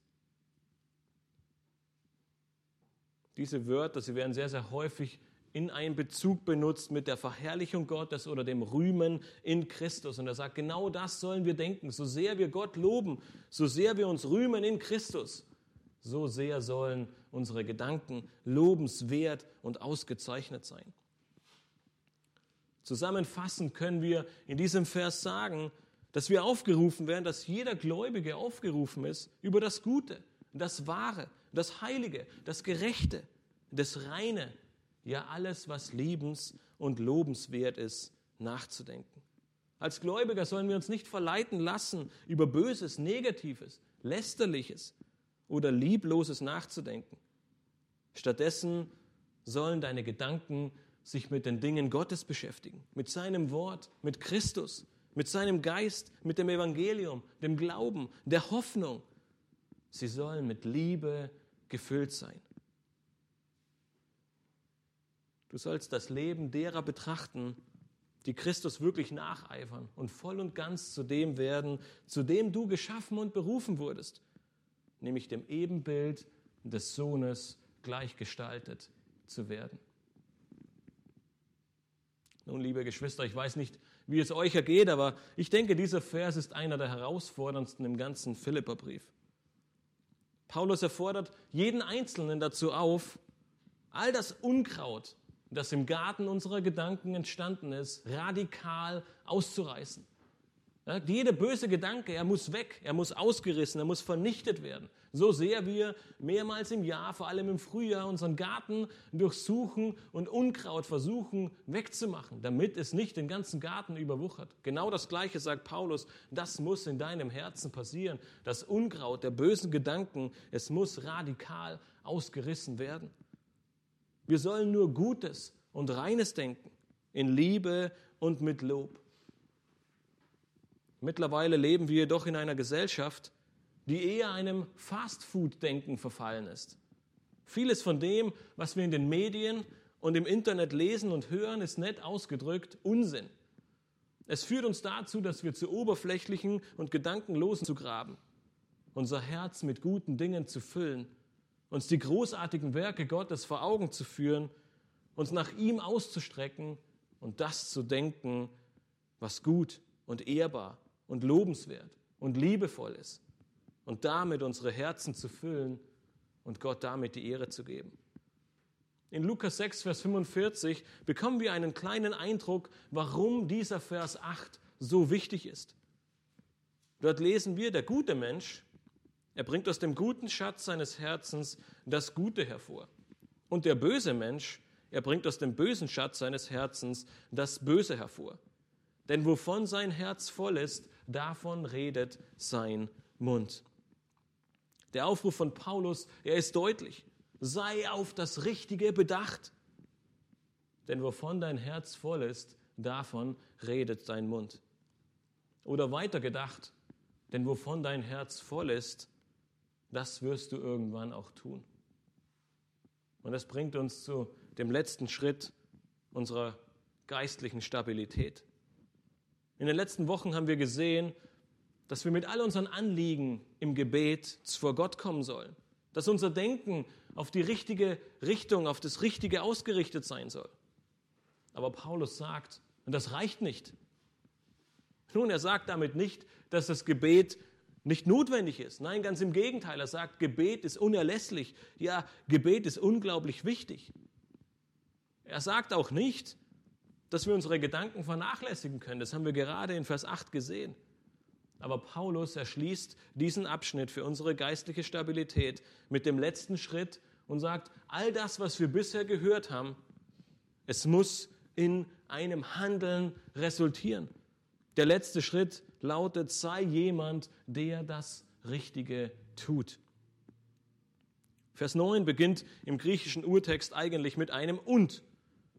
Speaker 1: Diese Wörter, sie werden sehr, sehr häufig in einen Bezug benutzt mit der Verherrlichung Gottes oder dem Rühmen in Christus. Und er sagt, genau das sollen wir denken. So sehr wir Gott loben, so sehr wir uns rühmen in Christus, so sehr sollen unsere Gedanken lobenswert und ausgezeichnet sein. Zusammenfassend können wir in diesem Vers sagen, dass wir aufgerufen werden, dass jeder Gläubige aufgerufen ist, über das Gute, das Wahre, das Heilige, das Gerechte, das Reine, ja alles, was liebens- und lobenswert ist, nachzudenken. Als Gläubiger sollen wir uns nicht verleiten lassen, über Böses, Negatives, Lästerliches oder Liebloses nachzudenken. Stattdessen sollen deine Gedanken sich mit den Dingen Gottes beschäftigen, mit seinem Wort, mit Christus, mit seinem Geist, mit dem Evangelium, dem Glauben, der Hoffnung. Sie sollen mit Liebe gefüllt sein. Du sollst das Leben derer betrachten, die Christus wirklich nacheifern und voll und ganz zu dem werden, zu dem du geschaffen und berufen wurdest, nämlich dem Ebenbild des Sohnes gleichgestaltet zu werden. Nun, liebe Geschwister, ich weiß nicht, wie es euch ergeht, aber ich denke, dieser Vers ist einer der herausforderndsten im ganzen Philipperbrief. Paulus erfordert jeden Einzelnen dazu auf, all das Unkraut, das im Garten unserer Gedanken entstanden ist, radikal auszureißen. Ja, jeder böse Gedanke, er muss weg, er muss ausgerissen, er muss vernichtet werden. So sehr wir mehrmals im Jahr, vor allem im Frühjahr, unseren Garten durchsuchen und Unkraut versuchen wegzumachen, damit es nicht den ganzen Garten überwuchert. Genau das Gleiche sagt Paulus, das muss in deinem Herzen passieren. Das Unkraut der bösen Gedanken, es muss radikal ausgerissen werden. Wir sollen nur Gutes und Reines denken, in Liebe und mit Lob. Mittlerweile leben wir jedoch in einer Gesellschaft, die eher einem Fastfood-Denken verfallen ist. Vieles von dem, was wir in den Medien und im Internet lesen und hören, ist nett ausgedrückt Unsinn. Es führt uns dazu, dass wir zu oberflächlichen und gedankenlosen zu graben, unser Herz mit guten Dingen zu füllen uns die großartigen Werke Gottes vor Augen zu führen, uns nach ihm auszustrecken und das zu denken, was gut und ehrbar und lobenswert und liebevoll ist und damit unsere Herzen zu füllen und Gott damit die Ehre zu geben. In Lukas 6, Vers 45 bekommen wir einen kleinen Eindruck, warum dieser Vers 8 so wichtig ist. Dort lesen wir, der gute Mensch er bringt aus dem guten Schatz seines Herzens das Gute hervor. Und der böse Mensch, er bringt aus dem bösen Schatz seines Herzens das Böse hervor. Denn wovon sein Herz voll ist, davon redet sein Mund. Der Aufruf von Paulus, er ist deutlich. Sei auf das Richtige bedacht. Denn wovon dein Herz voll ist, davon redet dein Mund. Oder weiter gedacht, denn wovon dein Herz voll ist, das wirst du irgendwann auch tun. Und das bringt uns zu dem letzten Schritt unserer geistlichen Stabilität. In den letzten Wochen haben wir gesehen, dass wir mit all unseren Anliegen im Gebet vor Gott kommen sollen, dass unser Denken auf die richtige Richtung, auf das Richtige ausgerichtet sein soll. Aber Paulus sagt, und das reicht nicht. Nun, er sagt damit nicht, dass das Gebet nicht notwendig ist. Nein, ganz im Gegenteil. Er sagt, Gebet ist unerlässlich. Ja, Gebet ist unglaublich wichtig. Er sagt auch nicht, dass wir unsere Gedanken vernachlässigen können. Das haben wir gerade in Vers 8 gesehen. Aber Paulus erschließt diesen Abschnitt für unsere geistliche Stabilität mit dem letzten Schritt und sagt, all das, was wir bisher gehört haben, es muss in einem Handeln resultieren. Der letzte Schritt lautet, sei jemand, der das Richtige tut. Vers 9 beginnt im griechischen Urtext eigentlich mit einem und.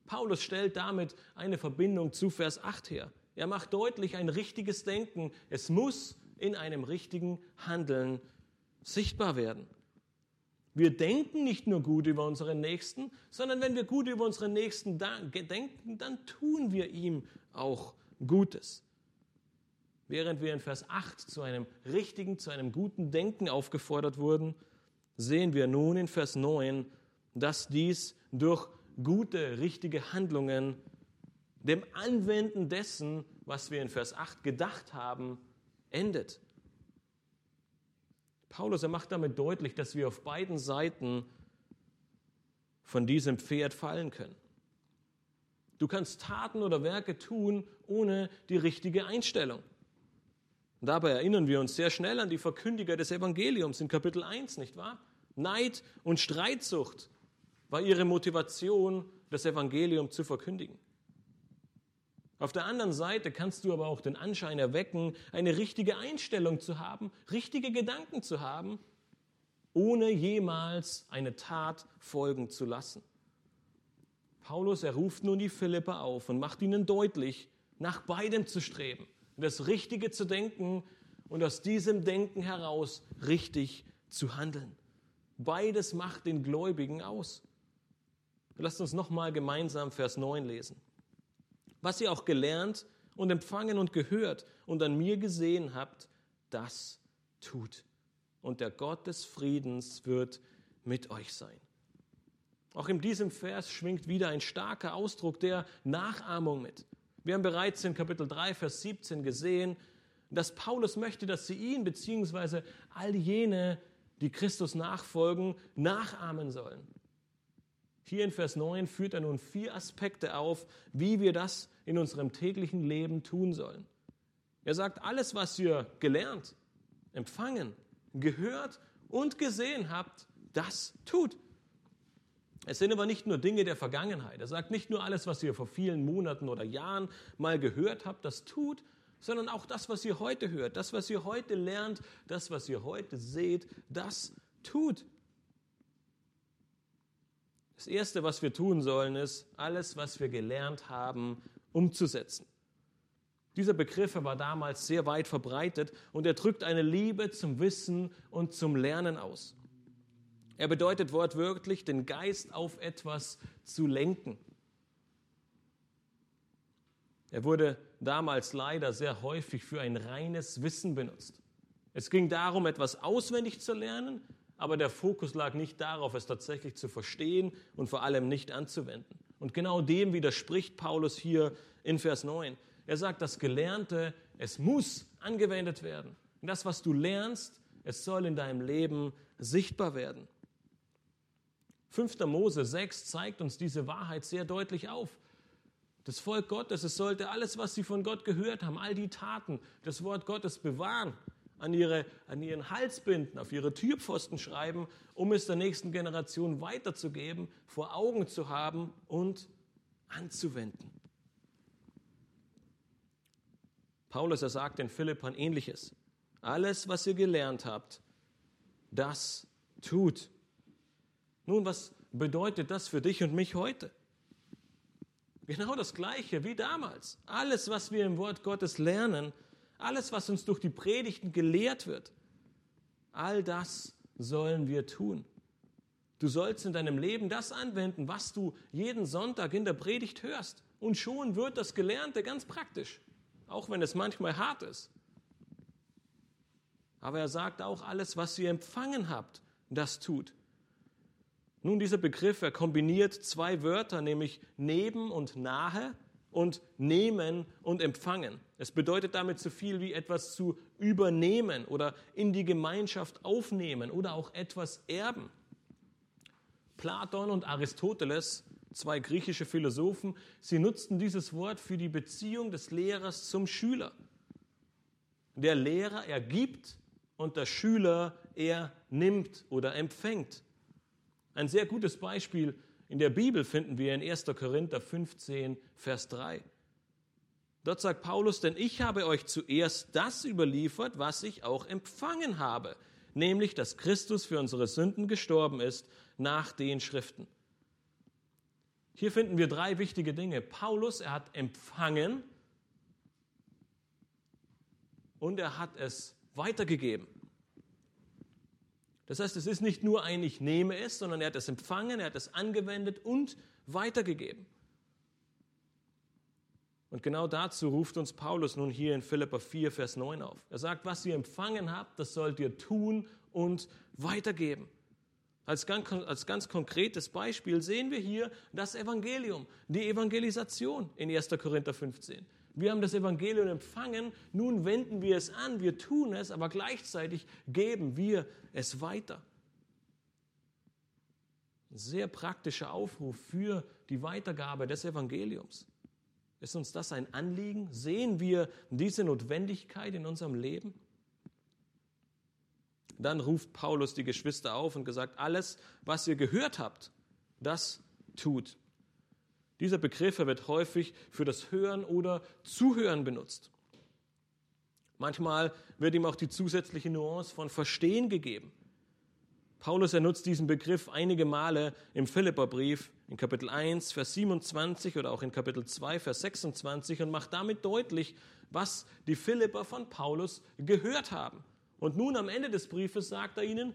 Speaker 1: Paulus stellt damit eine Verbindung zu Vers 8 her. Er macht deutlich ein richtiges Denken. Es muss in einem richtigen Handeln sichtbar werden. Wir denken nicht nur gut über unseren Nächsten, sondern wenn wir gut über unseren Nächsten denken, dann tun wir ihm auch Gutes. Während wir in Vers 8 zu einem richtigen, zu einem guten Denken aufgefordert wurden, sehen wir nun in Vers 9, dass dies durch gute, richtige Handlungen, dem Anwenden dessen, was wir in Vers 8 gedacht haben, endet. Paulus, er macht damit deutlich, dass wir auf beiden Seiten von diesem Pferd fallen können. Du kannst Taten oder Werke tun ohne die richtige Einstellung. Und dabei erinnern wir uns sehr schnell an die Verkündiger des Evangeliums in Kapitel 1, nicht wahr? Neid und Streitsucht war ihre Motivation, das Evangelium zu verkündigen. Auf der anderen Seite kannst du aber auch den Anschein erwecken, eine richtige Einstellung zu haben, richtige Gedanken zu haben, ohne jemals eine Tat folgen zu lassen. Paulus, er ruft nun die Philipper auf und macht ihnen deutlich, nach beidem zu streben, das Richtige zu denken und aus diesem Denken heraus richtig zu handeln. Beides macht den Gläubigen aus. Lasst uns nochmal gemeinsam Vers 9 lesen. Was ihr auch gelernt und empfangen und gehört und an mir gesehen habt, das tut. Und der Gott des Friedens wird mit euch sein. Auch in diesem Vers schwingt wieder ein starker Ausdruck der Nachahmung mit. Wir haben bereits in Kapitel 3, Vers 17 gesehen, dass Paulus möchte, dass sie ihn bzw. all jene, die Christus nachfolgen, nachahmen sollen. Hier in Vers 9 führt er nun vier Aspekte auf, wie wir das in unserem täglichen Leben tun sollen. Er sagt, alles, was ihr gelernt, empfangen, gehört und gesehen habt, das tut. Es sind aber nicht nur Dinge der Vergangenheit. Er sagt nicht nur alles, was ihr vor vielen Monaten oder Jahren mal gehört habt, das tut, sondern auch das, was ihr heute hört, das, was ihr heute lernt, das, was ihr heute seht, das tut. Das Erste, was wir tun sollen, ist, alles, was wir gelernt haben, umzusetzen. Dieser Begriff war damals sehr weit verbreitet und er drückt eine Liebe zum Wissen und zum Lernen aus. Er bedeutet wortwörtlich, den Geist auf etwas zu lenken. Er wurde damals leider sehr häufig für ein reines Wissen benutzt. Es ging darum, etwas auswendig zu lernen, aber der Fokus lag nicht darauf, es tatsächlich zu verstehen und vor allem nicht anzuwenden. Und genau dem widerspricht Paulus hier in Vers 9. Er sagt, das Gelernte, es muss angewendet werden. Das, was du lernst, es soll in deinem Leben sichtbar werden. 5. Mose 6 zeigt uns diese Wahrheit sehr deutlich auf. Das Volk Gottes, es sollte alles, was sie von Gott gehört haben, all die Taten, das Wort Gottes bewahren, an, ihre, an ihren Hals binden, auf ihre Türpfosten schreiben, um es der nächsten Generation weiterzugeben, vor Augen zu haben und anzuwenden. Paulus, er sagt in Philippern ähnliches. Alles, was ihr gelernt habt, das tut. Nun, was bedeutet das für dich und mich heute? Genau das Gleiche wie damals. Alles, was wir im Wort Gottes lernen, alles, was uns durch die Predigten gelehrt wird, all das sollen wir tun. Du sollst in deinem Leben das anwenden, was du jeden Sonntag in der Predigt hörst. Und schon wird das Gelernte ganz praktisch, auch wenn es manchmal hart ist. Aber er sagt auch, alles, was ihr empfangen habt, das tut. Nun, dieser Begriff, er kombiniert zwei Wörter, nämlich neben und nahe und nehmen und empfangen. Es bedeutet damit so viel wie etwas zu übernehmen oder in die Gemeinschaft aufnehmen oder auch etwas erben. Platon und Aristoteles, zwei griechische Philosophen, sie nutzten dieses Wort für die Beziehung des Lehrers zum Schüler. Der Lehrer ergibt und der Schüler er nimmt oder empfängt. Ein sehr gutes Beispiel in der Bibel finden wir in 1. Korinther 15, Vers 3. Dort sagt Paulus, denn ich habe euch zuerst das überliefert, was ich auch empfangen habe, nämlich, dass Christus für unsere Sünden gestorben ist nach den Schriften. Hier finden wir drei wichtige Dinge. Paulus, er hat empfangen und er hat es weitergegeben. Das heißt, es ist nicht nur ein Ich nehme es, sondern er hat es empfangen, er hat es angewendet und weitergegeben. Und genau dazu ruft uns Paulus nun hier in Philippa 4, Vers 9 auf. Er sagt, was ihr empfangen habt, das sollt ihr tun und weitergeben. Als ganz, als ganz konkretes Beispiel sehen wir hier das Evangelium, die Evangelisation in 1. Korinther 15. Wir haben das Evangelium empfangen, nun wenden wir es an, wir tun es, aber gleichzeitig geben wir es weiter. Ein sehr praktischer Aufruf für die Weitergabe des Evangeliums. Ist uns das ein Anliegen? Sehen wir diese Notwendigkeit in unserem Leben? Dann ruft Paulus die Geschwister auf und gesagt, alles, was ihr gehört habt, das tut. Dieser Begriff wird häufig für das Hören oder Zuhören benutzt. Manchmal wird ihm auch die zusätzliche Nuance von Verstehen gegeben. Paulus ernutzt diesen Begriff einige Male im Philipperbrief in Kapitel 1, Vers 27 oder auch in Kapitel 2, Vers 26 und macht damit deutlich, was die Philipper von Paulus gehört haben. Und nun am Ende des Briefes sagt er ihnen,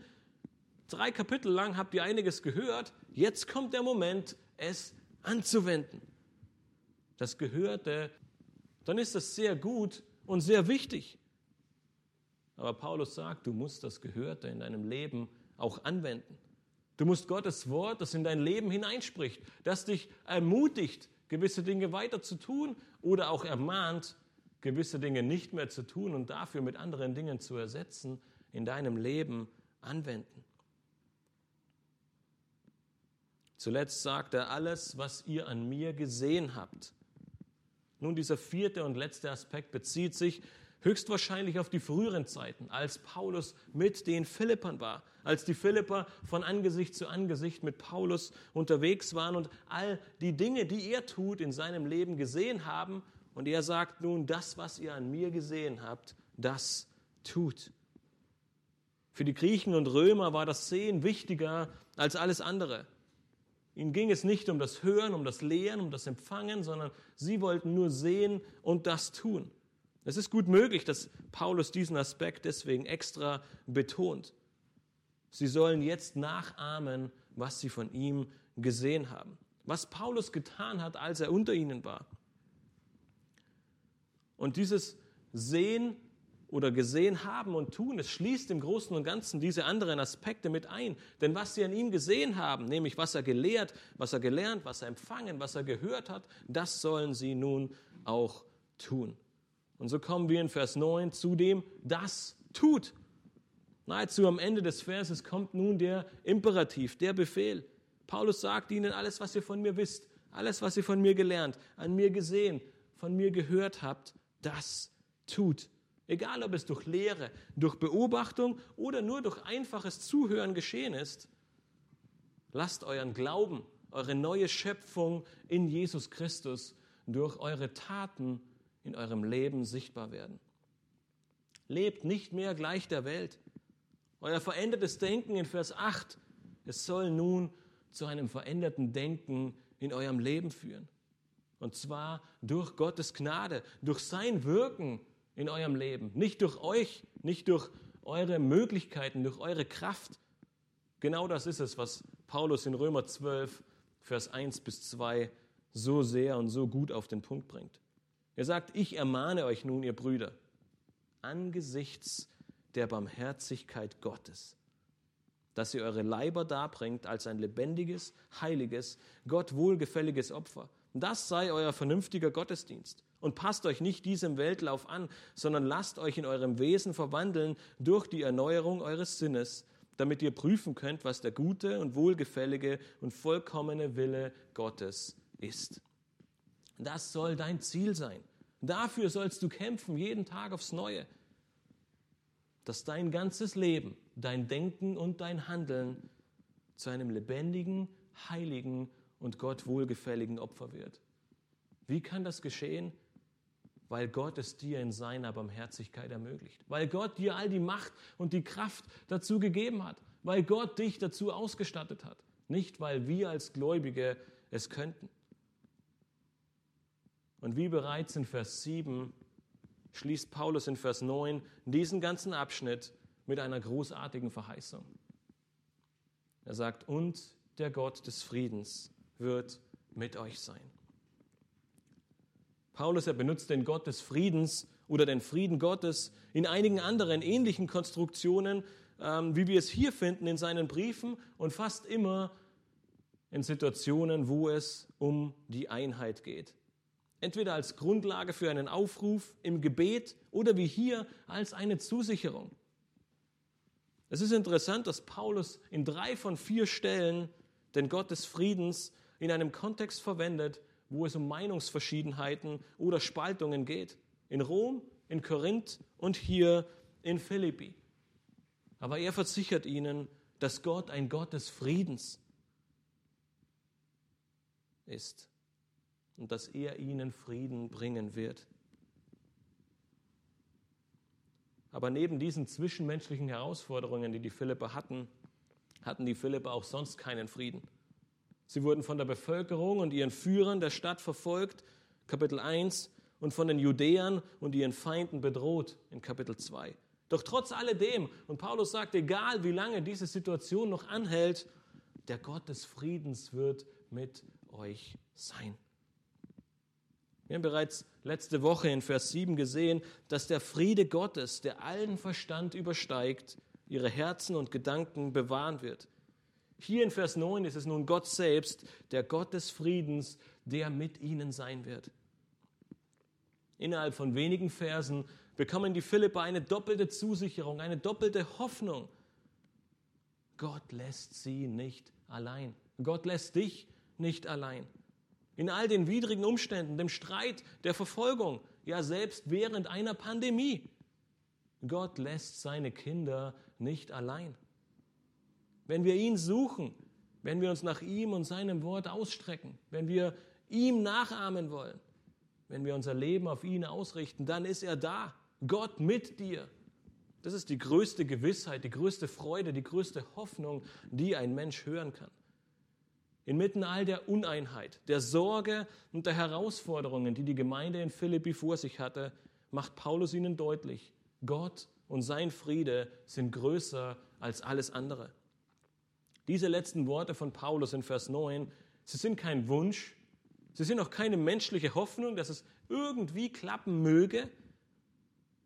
Speaker 1: drei Kapitel lang habt ihr einiges gehört, jetzt kommt der Moment, es anzuwenden. Das Gehörte, dann ist das sehr gut und sehr wichtig. Aber Paulus sagt, du musst das Gehörte in deinem Leben auch anwenden. Du musst Gottes Wort, das in dein Leben hineinspricht, das dich ermutigt, gewisse Dinge weiter zu tun oder auch ermahnt, gewisse Dinge nicht mehr zu tun und dafür mit anderen Dingen zu ersetzen, in deinem Leben anwenden. Zuletzt sagt er, alles, was ihr an mir gesehen habt. Nun, dieser vierte und letzte Aspekt bezieht sich höchstwahrscheinlich auf die früheren Zeiten, als Paulus mit den Philippern war, als die Philipper von Angesicht zu Angesicht mit Paulus unterwegs waren und all die Dinge, die er tut, in seinem Leben gesehen haben. Und er sagt nun, das, was ihr an mir gesehen habt, das tut. Für die Griechen und Römer war das Sehen wichtiger als alles andere. Ihnen ging es nicht um das Hören, um das Lehren, um das Empfangen, sondern sie wollten nur sehen und das tun. Es ist gut möglich, dass Paulus diesen Aspekt deswegen extra betont. Sie sollen jetzt nachahmen, was sie von ihm gesehen haben. Was Paulus getan hat, als er unter ihnen war. Und dieses Sehen oder gesehen haben und tun. Es schließt im Großen und Ganzen diese anderen Aspekte mit ein. Denn was sie an ihm gesehen haben, nämlich was er gelehrt, was er gelernt, was er empfangen, was er gehört hat, das sollen sie nun auch tun. Und so kommen wir in Vers 9 zu dem, das tut. Nahezu am Ende des Verses kommt nun der Imperativ, der Befehl. Paulus sagt ihnen, alles, was ihr von mir wisst, alles, was ihr von mir gelernt, an mir gesehen, von mir gehört habt, das tut. Egal, ob es durch Lehre, durch Beobachtung oder nur durch einfaches Zuhören geschehen ist, lasst euren Glauben, eure neue Schöpfung in Jesus Christus durch eure Taten in eurem Leben sichtbar werden. Lebt nicht mehr gleich der Welt. Euer verändertes Denken in Vers 8, es soll nun zu einem veränderten Denken in eurem Leben führen. Und zwar durch Gottes Gnade, durch sein Wirken in eurem Leben. Nicht durch euch, nicht durch eure Möglichkeiten, durch eure Kraft. Genau das ist es, was Paulus in Römer 12, Vers 1 bis 2 so sehr und so gut auf den Punkt bringt. Er sagt, ich ermahne euch nun, ihr Brüder, angesichts der Barmherzigkeit Gottes, dass ihr eure Leiber darbringt als ein lebendiges, heiliges, Gott wohlgefälliges Opfer. Das sei euer vernünftiger Gottesdienst. Und passt euch nicht diesem Weltlauf an, sondern lasst euch in eurem Wesen verwandeln durch die Erneuerung eures Sinnes, damit ihr prüfen könnt, was der gute und wohlgefällige und vollkommene Wille Gottes ist. Das soll dein Ziel sein. Dafür sollst du kämpfen, jeden Tag aufs Neue. Dass dein ganzes Leben, dein Denken und dein Handeln zu einem lebendigen, heiligen und Gott wohlgefälligen Opfer wird. Wie kann das geschehen? weil Gott es dir in seiner Barmherzigkeit ermöglicht, weil Gott dir all die Macht und die Kraft dazu gegeben hat, weil Gott dich dazu ausgestattet hat, nicht weil wir als Gläubige es könnten. Und wie bereits in Vers 7 schließt Paulus in Vers 9 diesen ganzen Abschnitt mit einer großartigen Verheißung. Er sagt, und der Gott des Friedens wird mit euch sein. Paulus, er benutzt den Gott des Friedens oder den Frieden Gottes in einigen anderen ähnlichen Konstruktionen, ähm, wie wir es hier finden in seinen Briefen und fast immer in Situationen, wo es um die Einheit geht. Entweder als Grundlage für einen Aufruf im Gebet oder wie hier als eine Zusicherung. Es ist interessant, dass Paulus in drei von vier Stellen den Gott des Friedens in einem Kontext verwendet, wo es um Meinungsverschiedenheiten oder Spaltungen geht. In Rom, in Korinth und hier in Philippi. Aber er versichert ihnen, dass Gott ein Gott des Friedens ist und dass er ihnen Frieden bringen wird. Aber neben diesen zwischenmenschlichen Herausforderungen, die die Philipper hatten, hatten die Philipper auch sonst keinen Frieden. Sie wurden von der Bevölkerung und ihren Führern der Stadt verfolgt, Kapitel 1, und von den Judäern und ihren Feinden bedroht, in Kapitel 2. Doch trotz alledem, und Paulus sagt, egal wie lange diese Situation noch anhält, der Gott des Friedens wird mit euch sein. Wir haben bereits letzte Woche in Vers 7 gesehen, dass der Friede Gottes, der allen Verstand übersteigt, ihre Herzen und Gedanken bewahren wird. Hier in Vers 9 ist es nun Gott selbst, der Gott des Friedens, der mit ihnen sein wird. Innerhalb von wenigen Versen bekommen die Philipper eine doppelte Zusicherung, eine doppelte Hoffnung. Gott lässt sie nicht allein. Gott lässt dich nicht allein. In all den widrigen Umständen, dem Streit, der Verfolgung, ja selbst während einer Pandemie. Gott lässt seine Kinder nicht allein. Wenn wir ihn suchen, wenn wir uns nach ihm und seinem Wort ausstrecken, wenn wir ihm nachahmen wollen, wenn wir unser Leben auf ihn ausrichten, dann ist er da. Gott mit dir. Das ist die größte Gewissheit, die größte Freude, die größte Hoffnung, die ein Mensch hören kann. Inmitten all der Uneinheit, der Sorge und der Herausforderungen, die die Gemeinde in Philippi vor sich hatte, macht Paulus ihnen deutlich, Gott und sein Friede sind größer als alles andere. Diese letzten Worte von Paulus in Vers 9, sie sind kein Wunsch, sie sind auch keine menschliche Hoffnung, dass es irgendwie klappen möge.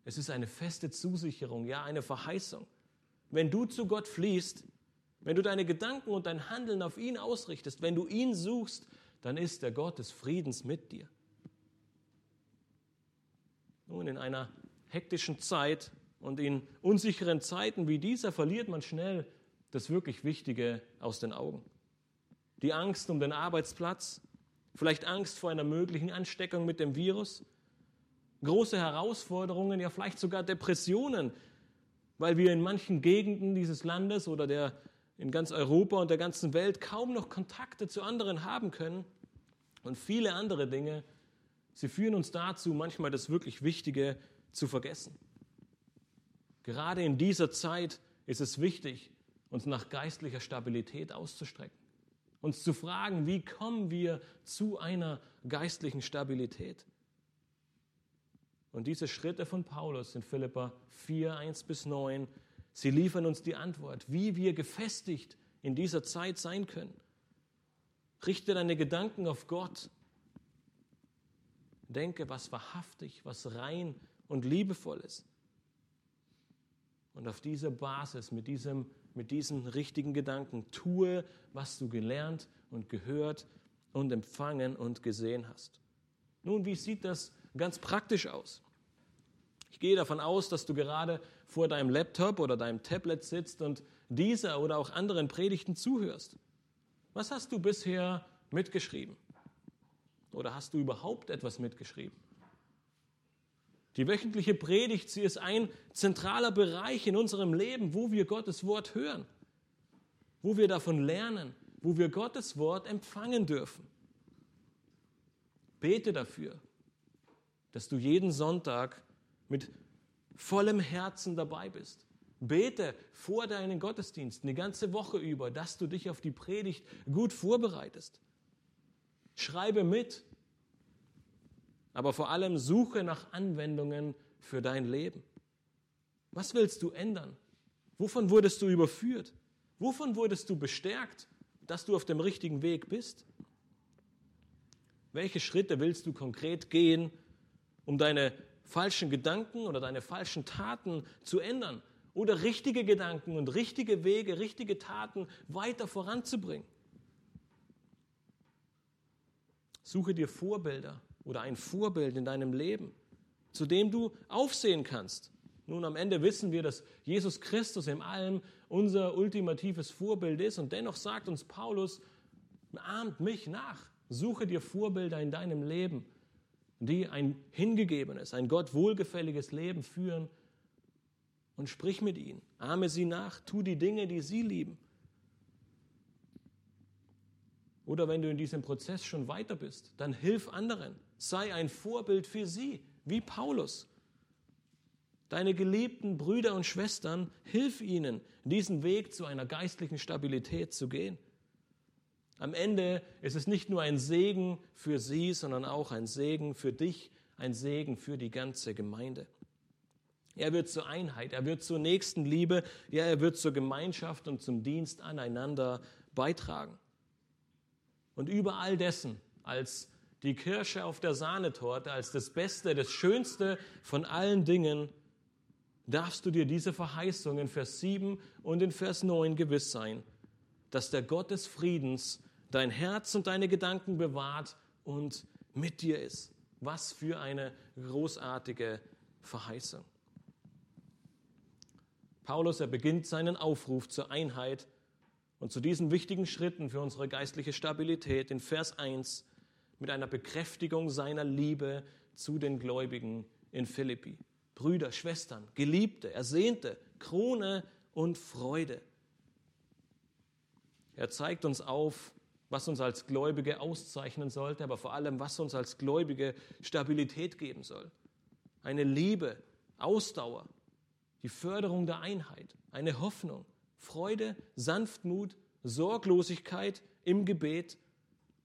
Speaker 1: Es ist eine feste Zusicherung, ja, eine Verheißung. Wenn du zu Gott fließt, wenn du deine Gedanken und dein Handeln auf ihn ausrichtest, wenn du ihn suchst, dann ist der Gott des Friedens mit dir. Nun, in einer hektischen Zeit und in unsicheren Zeiten wie dieser verliert man schnell das wirklich Wichtige aus den Augen. Die Angst um den Arbeitsplatz, vielleicht Angst vor einer möglichen Ansteckung mit dem Virus, große Herausforderungen, ja vielleicht sogar Depressionen, weil wir in manchen Gegenden dieses Landes oder der in ganz Europa und der ganzen Welt kaum noch Kontakte zu anderen haben können und viele andere Dinge, sie führen uns dazu, manchmal das wirklich Wichtige zu vergessen. Gerade in dieser Zeit ist es wichtig, uns nach geistlicher Stabilität auszustrecken, uns zu fragen, wie kommen wir zu einer geistlichen Stabilität. Und diese Schritte von Paulus in Philippa 4, 1 bis 9 Sie liefern uns die Antwort, wie wir gefestigt in dieser Zeit sein können. Richte deine Gedanken auf Gott. Denke, was wahrhaftig, was rein und liebevoll ist. Und auf dieser Basis, mit, diesem, mit diesen richtigen Gedanken, tue, was du gelernt und gehört und empfangen und gesehen hast. Nun, wie sieht das ganz praktisch aus? Ich gehe davon aus, dass du gerade vor deinem Laptop oder deinem Tablet sitzt und dieser oder auch anderen Predigten zuhörst. Was hast du bisher mitgeschrieben? Oder hast du überhaupt etwas mitgeschrieben? Die wöchentliche Predigt, sie ist ein zentraler Bereich in unserem Leben, wo wir Gottes Wort hören, wo wir davon lernen, wo wir Gottes Wort empfangen dürfen. Bete dafür, dass du jeden Sonntag mit vollem Herzen dabei bist. Bete vor deinen Gottesdiensten die ganze Woche über, dass du dich auf die Predigt gut vorbereitest. Schreibe mit, aber vor allem suche nach Anwendungen für dein Leben? Was willst du ändern? Wovon wurdest du überführt? Wovon wurdest du bestärkt, dass du auf dem richtigen Weg bist? Welche Schritte willst du konkret gehen, um deine falschen Gedanken oder deine falschen Taten zu ändern oder richtige Gedanken und richtige Wege, richtige Taten weiter voranzubringen? Suche dir Vorbilder oder ein Vorbild in deinem Leben, zu dem du aufsehen kannst. Nun, am Ende wissen wir, dass Jesus Christus in allem unser ultimatives Vorbild ist und dennoch sagt uns Paulus, ahmt mich nach. Suche dir Vorbilder in deinem Leben, die ein hingegebenes, ein Gott wohlgefälliges Leben führen und sprich mit ihnen. Ahme sie nach, tu die Dinge, die sie lieben. Oder wenn du in diesem Prozess schon weiter bist, dann hilf anderen. Sei ein Vorbild für sie, wie Paulus. Deine geliebten Brüder und Schwestern, hilf ihnen, diesen Weg zu einer geistlichen Stabilität zu gehen. Am Ende ist es nicht nur ein Segen für sie, sondern auch ein Segen für dich, ein Segen für die ganze Gemeinde. Er wird zur Einheit, er wird zur Nächstenliebe, ja, er wird zur Gemeinschaft und zum Dienst aneinander beitragen. Und über all dessen, als die Kirsche auf der Sahnetorte, als das Beste, das Schönste von allen Dingen, darfst du dir diese Verheißung in Vers 7 und in Vers 9 gewiss sein, dass der Gott des Friedens dein Herz und deine Gedanken bewahrt und mit dir ist. Was für eine großartige Verheißung. Paulus, er beginnt seinen Aufruf zur Einheit und zu diesen wichtigen Schritten für unsere geistliche Stabilität in Vers 1 mit einer Bekräftigung seiner Liebe zu den Gläubigen in Philippi. Brüder, Schwestern, Geliebte, Ersehnte, Krone und Freude. Er zeigt uns auf, was uns als Gläubige auszeichnen sollte, aber vor allem, was uns als Gläubige Stabilität geben soll. Eine Liebe, Ausdauer, die Förderung der Einheit, eine Hoffnung, Freude, Sanftmut, Sorglosigkeit im Gebet,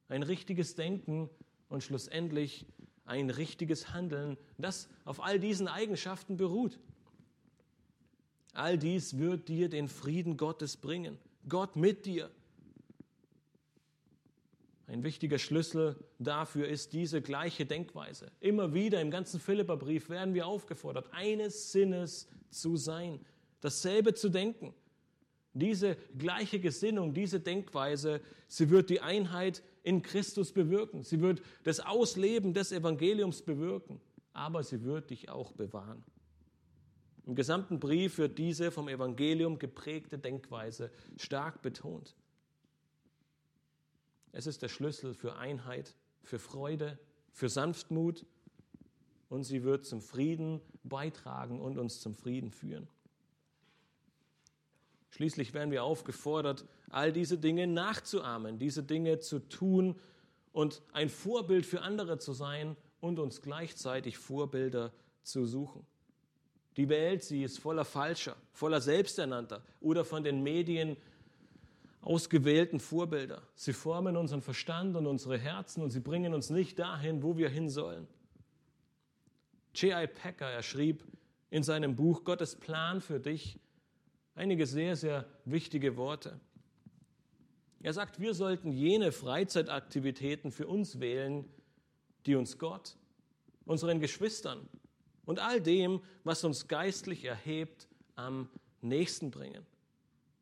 Speaker 1: ein richtiges Denken und schlussendlich ein richtiges Handeln, das auf all diesen Eigenschaften beruht. All dies wird dir den Frieden Gottes bringen. Gott mit dir. Ein wichtiger Schlüssel dafür ist diese gleiche Denkweise. Immer wieder im ganzen Philipperbrief werden wir aufgefordert, eines Sinnes zu sein, dasselbe zu denken. Diese gleiche Gesinnung, diese Denkweise, sie wird die Einheit in Christus bewirken. Sie wird das Ausleben des Evangeliums bewirken, aber sie wird dich auch bewahren. Im gesamten Brief wird diese vom Evangelium geprägte Denkweise stark betont. Es ist der Schlüssel für Einheit, für Freude, für Sanftmut und sie wird zum Frieden beitragen und uns zum Frieden führen. Schließlich werden wir aufgefordert, all diese Dinge nachzuahmen, diese Dinge zu tun und ein Vorbild für andere zu sein und uns gleichzeitig Vorbilder zu suchen. Die Welt, sie ist voller Falscher, voller Selbsternannter oder von den Medien ausgewählten Vorbilder. Sie formen unseren Verstand und unsere Herzen und sie bringen uns nicht dahin, wo wir hin sollen. J.I. Packer, er schrieb in seinem Buch Gottes Plan für dich einige sehr, sehr wichtige Worte. Er sagt, wir sollten jene Freizeitaktivitäten für uns wählen, die uns Gott, unseren Geschwistern und all dem, was uns geistlich erhebt, am nächsten bringen.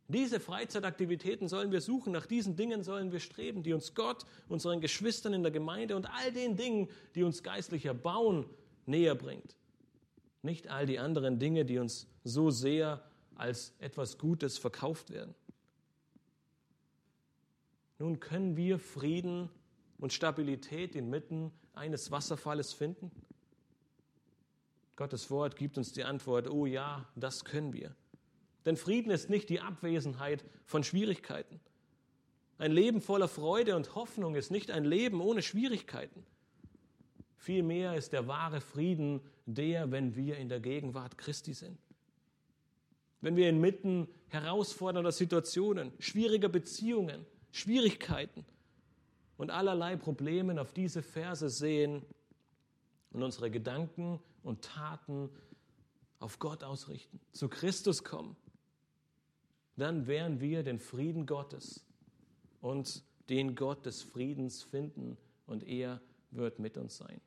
Speaker 1: Diese Freizeitaktivitäten sollen wir suchen, nach diesen Dingen sollen wir streben, die uns Gott, unseren Geschwistern in der Gemeinde und all den Dingen, die uns geistlich erbauen, näher bringt. Nicht all die anderen Dinge, die uns so sehr als etwas Gutes verkauft werden. Nun können wir Frieden und Stabilität inmitten eines Wasserfalles finden? Gottes Wort gibt uns die Antwort, oh ja, das können wir. Denn Frieden ist nicht die Abwesenheit von Schwierigkeiten. Ein Leben voller Freude und Hoffnung ist nicht ein Leben ohne Schwierigkeiten. Vielmehr ist der wahre Frieden der, wenn wir in der Gegenwart Christi sind. Wenn wir inmitten herausfordernder Situationen, schwieriger Beziehungen, Schwierigkeiten und allerlei Problemen auf diese Verse sehen und unsere Gedanken und Taten auf Gott ausrichten, zu Christus kommen, dann werden wir den Frieden Gottes und den Gott des Friedens finden und er wird mit uns sein.